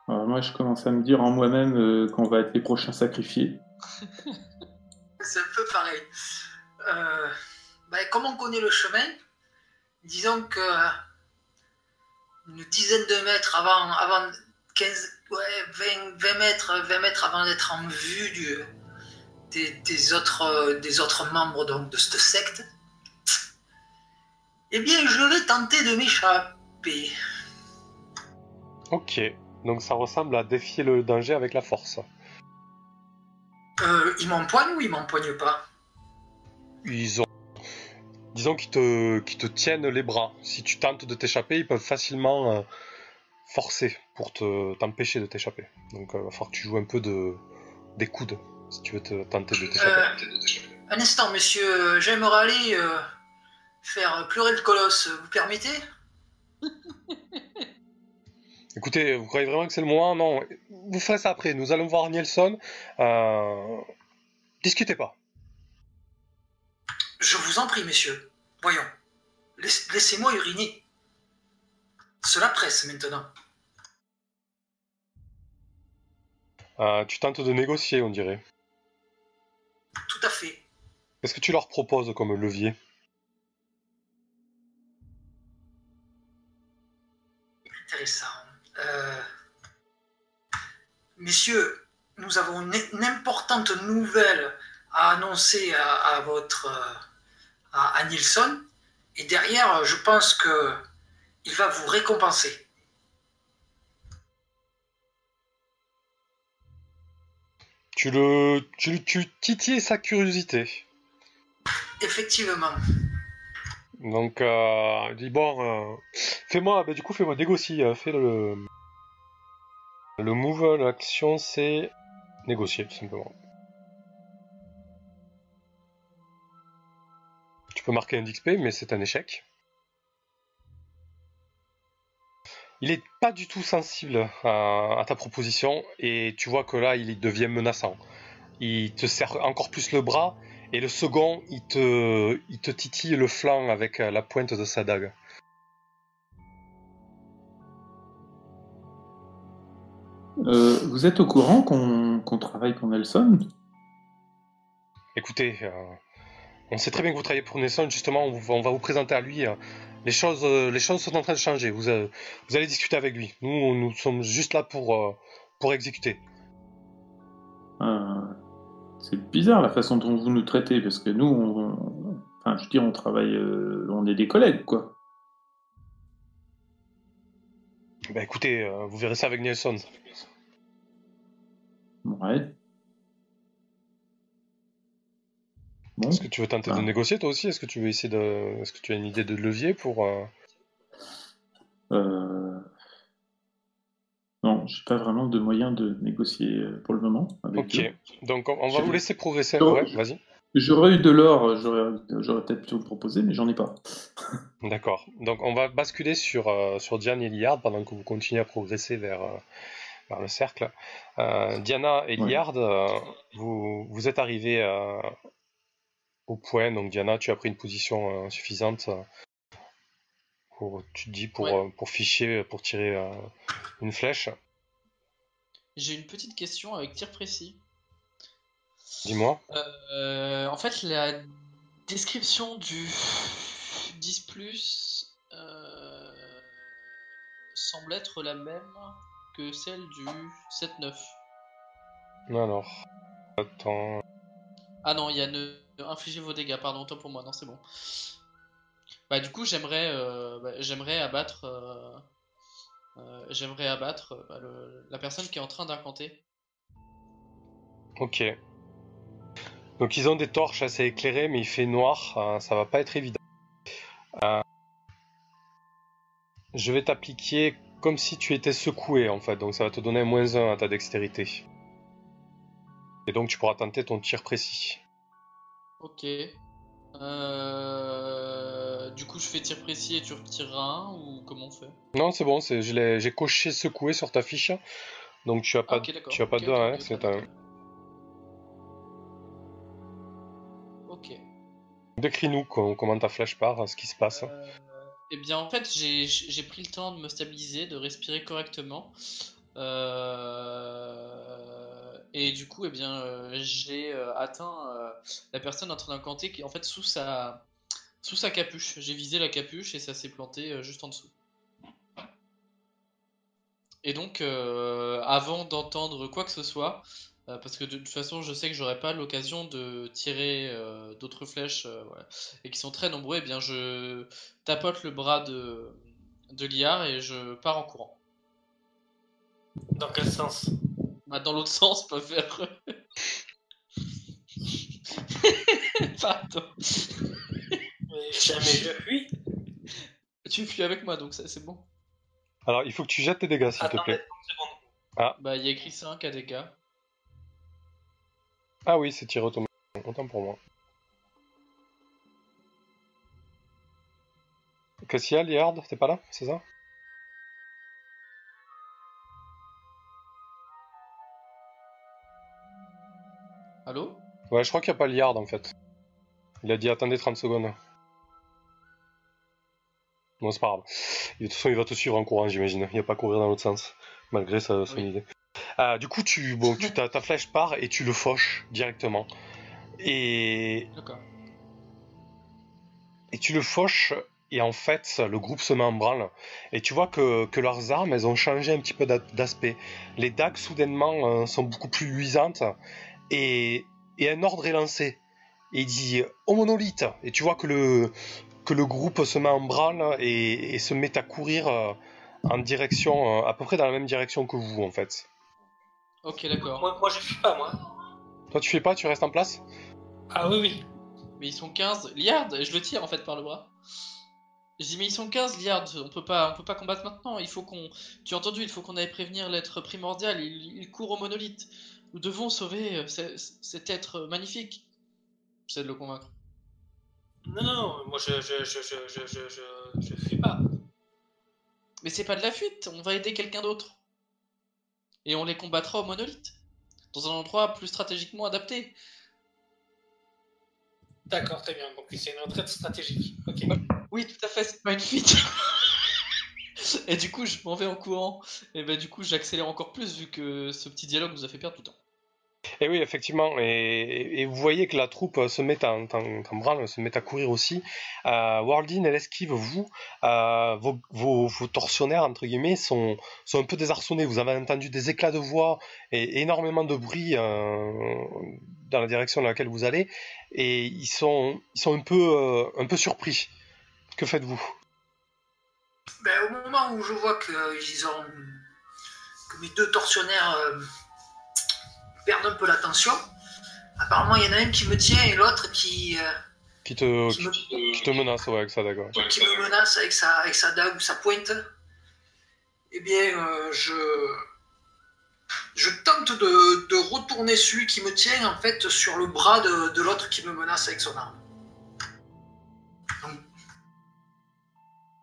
Alors, moi, je commence à me dire en moi-même euh, qu'on va être les prochains sacrifiés. [laughs] c'est un peu pareil. Euh, ben, comme on connaît le chemin, disons que une dizaine de mètres avant, avant 15, ouais, 20, 20 mètres, 20 mètres avant d'être en vue du, des, des autres, euh, des autres membres donc, de cette secte, eh bien, je vais tenter de m'échapper. Ok. Donc ça ressemble à défier le danger avec la force. Euh, ils m'empoignent ou ils m'empoignent pas? Ils ont. Disons qu'ils te, tiennent les bras. Si tu tentes de t'échapper, ils peuvent facilement euh, forcer pour te, t'empêcher de t'échapper. Donc il va falloir que tu joues un peu de, des coudes si tu veux te tenter de t'échapper. Euh, Un instant, monsieur, j'aimerais aller euh, faire pleurer le colosse, vous permettez? [laughs] Écoutez, vous croyez vraiment que c'est le moment? Non, vous ferez ça après. Nous allons voir Nielsen. Euh... Discutez pas. Je vous en prie, messieurs. Voyons. Laisse- Laissez-moi uriner. Cela presse maintenant. Euh, tu tentes de négocier, on dirait. Tout à fait. Qu'est-ce que tu leur proposes comme levier Intéressant. Euh, Messieurs, nous avons une, importante nouvelle à annoncer à, à votre euh, à, à Nilsson. Et derrière, je pense que il va vous récompenser. Tu le, tu, tu titilles sa curiosité. Effectivement. Donc, euh, il dit bon, euh, fais-moi, bah, du coup, fais-moi négocier. euh, fais le, le move, l'action, c'est négocier, tout simplement. Tu peux marquer un XP, mais c'est un échec. Il est pas du tout sensible à, à ta proposition, et tu vois que là, il devient menaçant. Il te serre encore plus le bras, et le second, il te, il te titille le flanc avec la pointe de sa dague. Euh, vous êtes au courant qu'on travaille pour Nelson? Écoutez, euh, on sait très bien que vous travaillez pour Nelson, justement, on, va- on va vous présenter à lui. euh, les, choses, euh, les choses sont en train de changer, vous, euh, vous allez discuter avec lui. Nous, nous sommes juste là pour, euh, pour exécuter. Euh, C'est bizarre la façon dont vous nous traitez, parce que nous, on, enfin, je veux dire, on travaille, on est des collègues, quoi. Bah écoutez, vous verrez ça avec Nelson. Ouais. Bon. Est-ce que tu veux tenter de Ah. négocier toi aussi? Est-ce que tu veux essayer de. Est-ce que tu as une idée de levier pour. euh, Euh... Non, j'ai pas vraiment de moyen de négocier euh, pour le moment. Avec Ok, eux. donc on, on va vous laisser progresser. Ouais, vas-y. J'aurais eu de l'or, j'aurais peut-être pu vous le proposer, mais j'en ai pas. [laughs] D'accord. Donc on va basculer sur, euh, sur Diane et Liard pendant que vous continuez à progresser vers, euh, vers le cercle. Euh, Diana et. Liard, vous, vous êtes arrivés au point. Donc Diana, tu as pris une position euh, suffisante euh, pour, tu te dis, pour, Ouais. euh, pour ficher, pour tirer une flèche. J'ai une petite question avec tir précis. Dis-moi. Euh, en fait, la description du 10 euh, semble être la même que celle du 7-9. Alors. Attends. Ah non, il y a ne infligez vos dégâts, pardon, autant pour moi, non, c'est bon. Bah du coup, j'aimerais euh, bah, j'aimerais abattre euh, euh, j'aimerais abattre euh, bah, la personne qui est en train d'incanter. Ok. Donc ils ont des torches assez éclairées, mais il fait noir, euh, ça va pas être évident. Euh, je vais t'appliquer comme si tu étais secoué en fait, donc ça va te donner un moins 1 à ta dextérité. Et donc tu pourras tenter ton tir précis. Ok. Euh, Du coup, je fais tir précis et tu retireras un ou comment on fait? Non, c'est bon, c'est, je l'ai, j'ai coché secoué sur ta fiche, donc tu as Ah, pas, ok, d'accord. tu as pas Ok, de ok, 1, ok, c'est un. Ok. Décris-nous co- comment ta flèche part, ce qui se passe. Euh, eh bien, en fait, j'ai j'ai pris le temps de me stabiliser, de respirer correctement. Euh, Et du coup, eh bien, euh, j'ai euh, atteint euh, la personne en train d'incanter qui en fait sous sa, sous sa capuche. J'ai visé la capuche et ça s'est planté juste en dessous. Et donc, avant d'entendre quoi que ce soit, parce que de toute façon, je sais que j'aurai pas l'occasion de tirer d'autres flèches, et qui sont très nombreux, eh bien, je tapote le bras de, de Liard et je pars en courant. Dans quel sens? Dans l'autre sens, pas faire. [laughs] Pardon. Mais jamais je fuis. Tu fuis avec moi, donc ça c'est bon. Alors, il faut que tu jettes tes dégâts, s'il te plaît. seconde. Bah, il y a écrit 5 à dégâts. Ah oui, c'est tiré automatique. Autant pour moi. Qu'est-ce qu'il y a, Liard? T'es pas là? C'est ça? Ouais, je crois qu'il n'y a pas Liard en fait. Il a dit attendez 30 secondes. Bon, c'est pas grave. De toute façon, il va te suivre en courant, j'imagine. Il n'y a pas à courir dans l'autre sens, malgré sa, son Oui. idée. Euh, du coup, tu, bon, tu, ta, ta flèche part et tu le fauches directement. Et, D'accord. et tu le fauches, et en fait, le groupe se met en branle. Et tu vois que, que leurs armes, elles ont changé un petit peu d'a- d'aspect. Les dagues, soudainement, euh, sont beaucoup plus luisantes, et, et un ordre est lancé. Et il dit au monolithe. Et tu vois que le, que le groupe se met en branle et, et se met à courir euh, en direction, euh, à peu près dans la même direction que vous, en fait. Ok, d'accord. Moi, moi, je fuis pas, moi. Toi, tu fais pas, tu restes en place? Ah oui, oui. Mais ils sont 15. Liard, je le tire en fait par le bras. Je dis mais ils sont 15 Liard, on peut pas on peut pas combattre maintenant, il faut qu'on tu as entendu, il faut qu'on aille prévenir l'être primordial, il, il court au monolithe. Nous devons sauver euh, cet être magnifique. J'essaie de le convaincre. Non, non, moi je, je, je, je, je, je, fuis pas. Mais c'est pas de la fuite, on va aider quelqu'un d'autre. Et on les combattra au monolithe, dans un endroit plus stratégiquement adapté. D'accord, très bien, donc c'est une retraite stratégique. Oui, tout à fait, c'est pas une fuite. [laughs] et du coup, je m'en vais en courant. Et ben, du coup, j'accélère encore plus vu que ce petit dialogue nous a fait perdre du temps. Et oui, effectivement, et, vous voyez que la troupe se met en, branle, se met à courir aussi. Euh, elle esquive, vous, euh, vos, vos, tortionnaires, entre guillemets, sont, un peu désarçonnés. Vous avez entendu des éclats de voix et énormément de bruit euh, dans la direction dans laquelle vous allez, et ils sont, ils sont un, peu, euh, surpris. Que faites-vous? Ben, au moment où je vois ont. que mes deux tortionnaires euh, perdent un peu l'attention, apparemment il y en a un qui me tient et l'autre qui, euh, qui te, qui, me, qui te menace, ouais, avec ça, d'accord. qui me menace avec sa, avec sa dague ou sa pointe. Eh bien, euh, je. Je tente de, de retourner celui qui me tient en fait sur le bras de, de l'autre qui me menace avec son arme.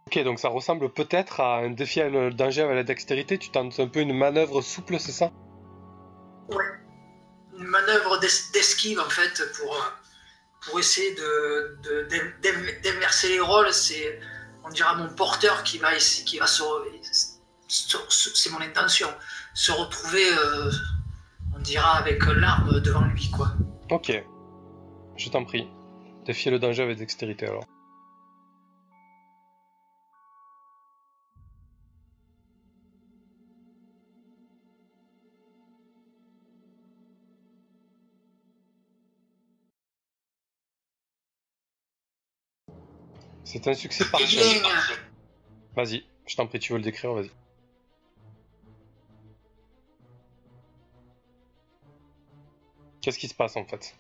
Ok, donc ça ressemble peut-être à un défi à le danger avec la dextérité. Tu tentes un peu une manœuvre souple, c'est ça? Une manœuvre d'es- d'esquive en fait pour, pour essayer de, les rôles. C'est, on dira, mon porteur qui va, qui va se- c'est mon intention, se retrouver, euh, on dira, avec l'arme devant lui, quoi. Ok. Je t'en prie. Défier le danger avec dextérité alors. C'est un succès partiel. Vas-y, je t'en prie, tu veux le décrire, vas-y. Qu'est-ce qui se passe en fait?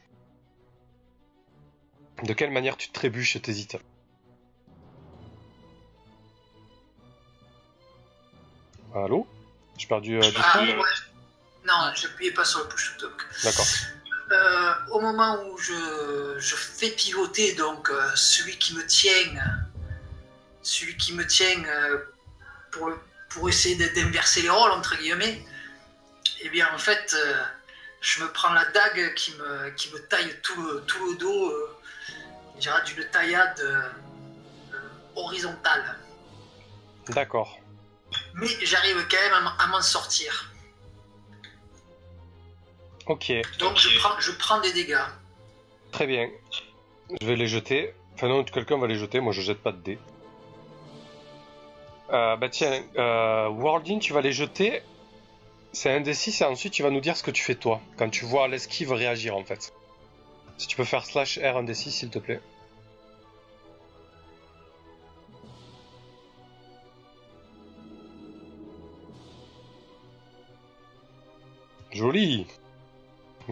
De quelle manière tu trébuches et t'hésites Allô? J'ai perdu euh, ah, Discord ouais. Non, j'appuyais pas sur le push to talk. D'accord. Euh, au moment où je, je fais pivoter donc euh, celui qui me tient, celui qui me tient euh, pour, pour essayer d'inverser les rôles entre guillemets, et bien en fait je me prends la dague qui me, qui me taille tout le, tout le dos, d'une taillade horizontale. D'accord. Mais j'arrive quand même à m'en sortir. Ok, Donc je prends, je prends des dégâts. très bien. Je vais les jeter. Enfin non, quelqu'un va les jeter, moi je jette pas de dés. Euh, bah tiens, euh, Wardin, tu vas les jeter. C'est un des 6 et ensuite tu vas nous dire ce que tu fais toi, quand tu vois l'esquive réagir en fait. Si tu peux faire slash R un des 6 s'il te plaît. Joli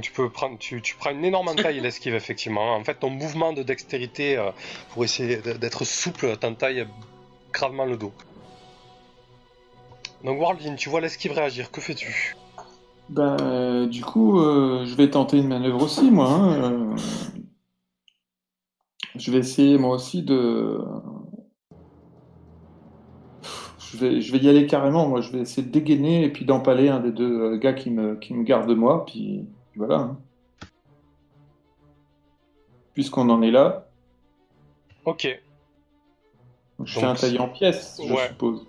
tu peux prendre, tu, tu prends une énorme [laughs] taille l'esquive effectivement. En fait, ton mouvement de dextérité euh, pour essayer d'être souple t'entaille gravement le dos. Donc Wardin, tu vois l'esquive réagir, que fais-tu? Ben, euh, du coup, euh, je vais tenter une manœuvre aussi, moi. hein, euh. Je vais essayer, moi aussi, de... Je vais, je vais y aller carrément, moi. Je vais essayer de dégainer et puis d'empaler un des deux gars qui me, qui me garde de moi, puis voilà. hein. Puisqu'on en est là, Ok, je Donc, fais un taillé en pièces, je ouais. suppose.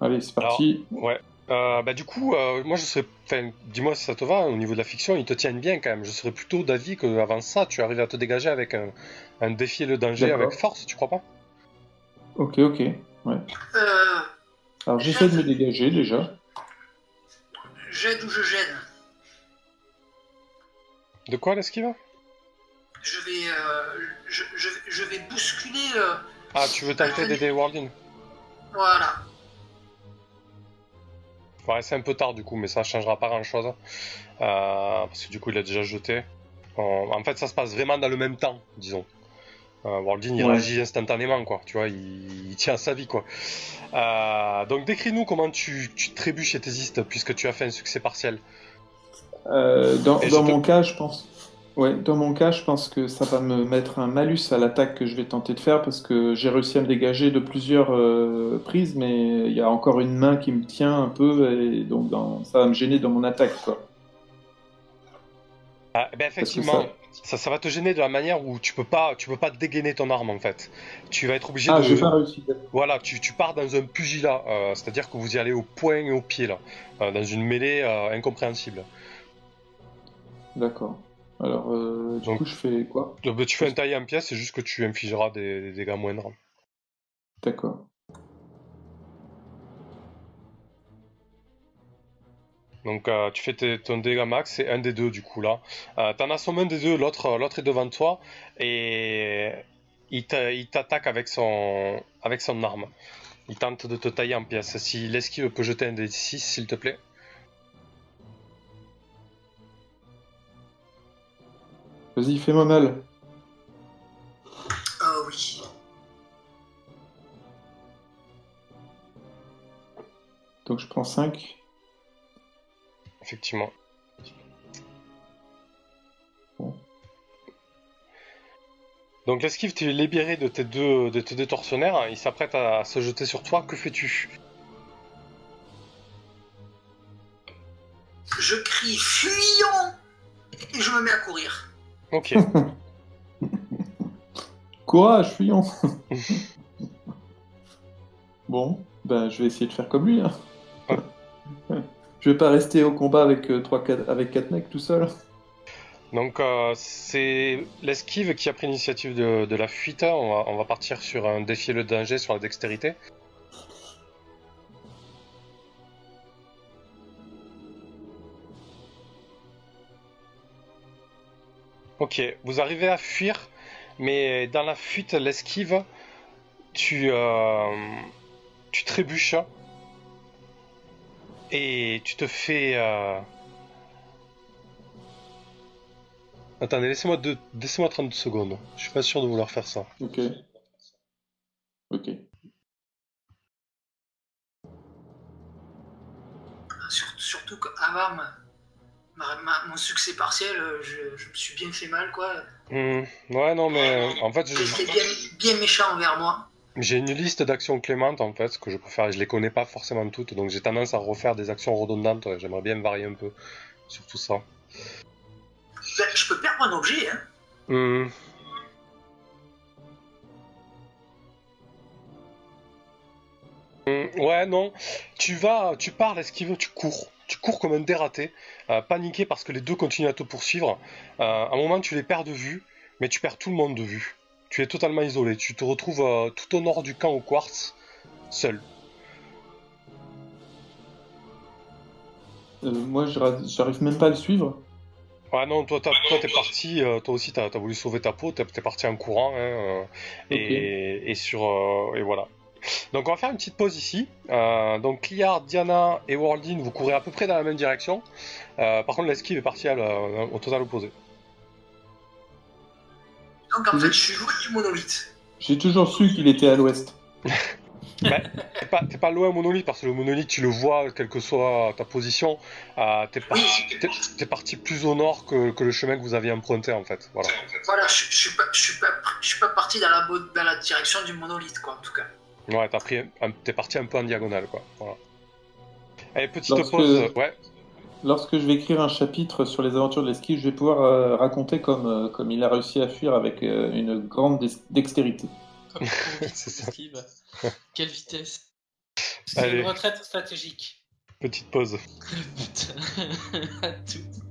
Allez, c'est parti. ouais. Euh, bah, du coup, euh, moi je serais. Enfin, dis-moi si ça te va, au niveau de la fiction, ils te tiennent bien quand même. Je serais plutôt d'avis qu'avant ça, tu arrives à te dégager avec un, un défi et le danger D'accord. avec force, tu crois pas? Ok, ok. Ouais. Euh, Alors j'essaie de me dégager déjà. j'aide ou je gêne? De quoi l'esquive Je vais, euh, je, je, je vais bousculer. euh, Ah, tu veux tenter d'aider Wardin voilà. Ouais, c'est un peu tard du coup, mais ça changera pas grand chose. parce que du coup, il a déjà jeté. En- en fait, ça se passe vraiment dans le même temps, disons. Euh, Wardin, il Ouais. réagit instantanément, quoi. Tu vois, il, il tient à sa vie, quoi. Euh, donc, décris-nous comment tu, tu trébuches et t'hésistes, puisque tu as fait un succès partiel. Euh, dans mon cas, je pense. Ouais, dans mon cas, je pense que ça va me mettre un malus à l'attaque que je vais tenter de faire parce que j'ai réussi à me dégager de plusieurs euh, prises, mais il y a encore une main qui me tient un peu et donc dans- ça va me gêner dans mon attaque, quoi. Ah, ben, Parce que effectivement, ça- ça... Ça, va te gêner de la manière où tu peux pas, tu peux pas dégainer ton arme, en fait. Tu vas être obligé Ah, de. pas réussi. Voilà, tu, tu pars dans un pugilat, euh, c'est-à-dire que vous y allez au poing et au pied, là, euh, dans une mêlée euh, incompréhensible. D'accord. Alors, euh, du Donc- coup, je fais quoi? Donc, ben, tu fais un taillé en pièces, c'est juste que tu infligeras des, des dégâts moindres. D'accord. Donc euh, tu fais tes- ton dégât max, c'est un des deux du coup là. Euh, T'en assommé un des deux, l'autre euh, l'autre est devant toi et il t'a- il t'attaque avec son avec son arme. Il tente de te tailler en pièces. Si l'esquive peut jeter un des 6 s'il te plaît. Vas-y, fais-moi mal. Ah oui. Donc je prends 5. Effectivement. Bon. Donc l'esquive, tu es libéré de tes deux, de tes deux tortionnaires. Il s'apprête à se jeter sur toi. Que fais-tu? Ok. [laughs] Courage, fuyons. [laughs] bon, ben je vais essayer de faire comme lui. hein. [laughs] je vais pas rester au combat avec euh, trois, quatre, avec quatre mecs tout seul. Donc euh, c'est l'esquive qui a pris l'initiative de, de la fuite. On va, on va partir sur un défier le danger sur la dextérité. Ok, vous arrivez à fuir, mais dans la fuite, l'esquive, tu, euh, tu trébuches et tu te fais... euh, Attendez, laissez-moi deux- laissez-moi 30 secondes. Je suis pas sûr de vouloir faire ça. Ok. Ok. Sur- surtout qu'avant ma- ma- ma- mon succès partiel, euh, je, je me suis bien fait mal, quoi. Hmm, ouais, non, mais en fait, été bien, bien méchant envers moi. j'ai une liste d'actions clémentes en fait, que je et je les connais pas forcément toutes, donc j'ai tendance à refaire des actions redondantes. J'aimerais bien varier un peu sur tout ça. Ben, je peux perdre un objet, hein. Hmm. Hmm, Ouais, non. Tu vas, tu pars l'esquive, tu cours? Tu cours comme un dératé, euh, paniqué parce que les deux continuent à te poursuivre. Euh, à un moment, tu les perds de vue, mais tu perds tout le monde de vue. Tu es totalement isolé. Tu te retrouves euh, tout au nord du camp au quartz, seul. Euh, moi, j'arrive même pas à le suivre. Ouais, non, toi, t'es parti, euh, toi aussi, t'as as voulu sauver ta peau, t'es parti en courant, hein, euh, et, et sur, et voilà. Donc, on va faire une petite pause ici. Euh, donc, Liard, Diana et Worldin, vous courez à peu près dans la même direction. Euh, par contre, l'esquive est partie à la- au total opposé. Donc en fait, je suis loin du monolithe. J'ai toujours su qu'il était à l'ouest. [laughs] T'es pas, t'es pas loin au monolithe, parce que le monolithe, tu le vois, quelle que soit ta position. Euh, t'es parti, t'es- t'es parti plus au nord que, que le chemin que vous aviez emprunté, en fait. Voilà. Voilà, je, je suis pas, je suis pas, je suis pas parti dans la, bo- dans la direction du monolithe, quoi, en tout cas. Ouais, t'as pris, un- t'es parti un peu en diagonale, quoi. Voilà. Allez, petite Lorsque- pause. Ouais. Lorsque je vais écrire un chapitre sur les aventures de l'esquive, je vais pouvoir euh, raconter comme, euh, comme il a réussi à fuir avec euh, une grande dex- dextérité. Comme [laughs] C'est ça. esquive. Quelle vitesse. C'est Allez. une retraite stratégique. Petite pause. [laughs] Putain, [laughs] à toutes.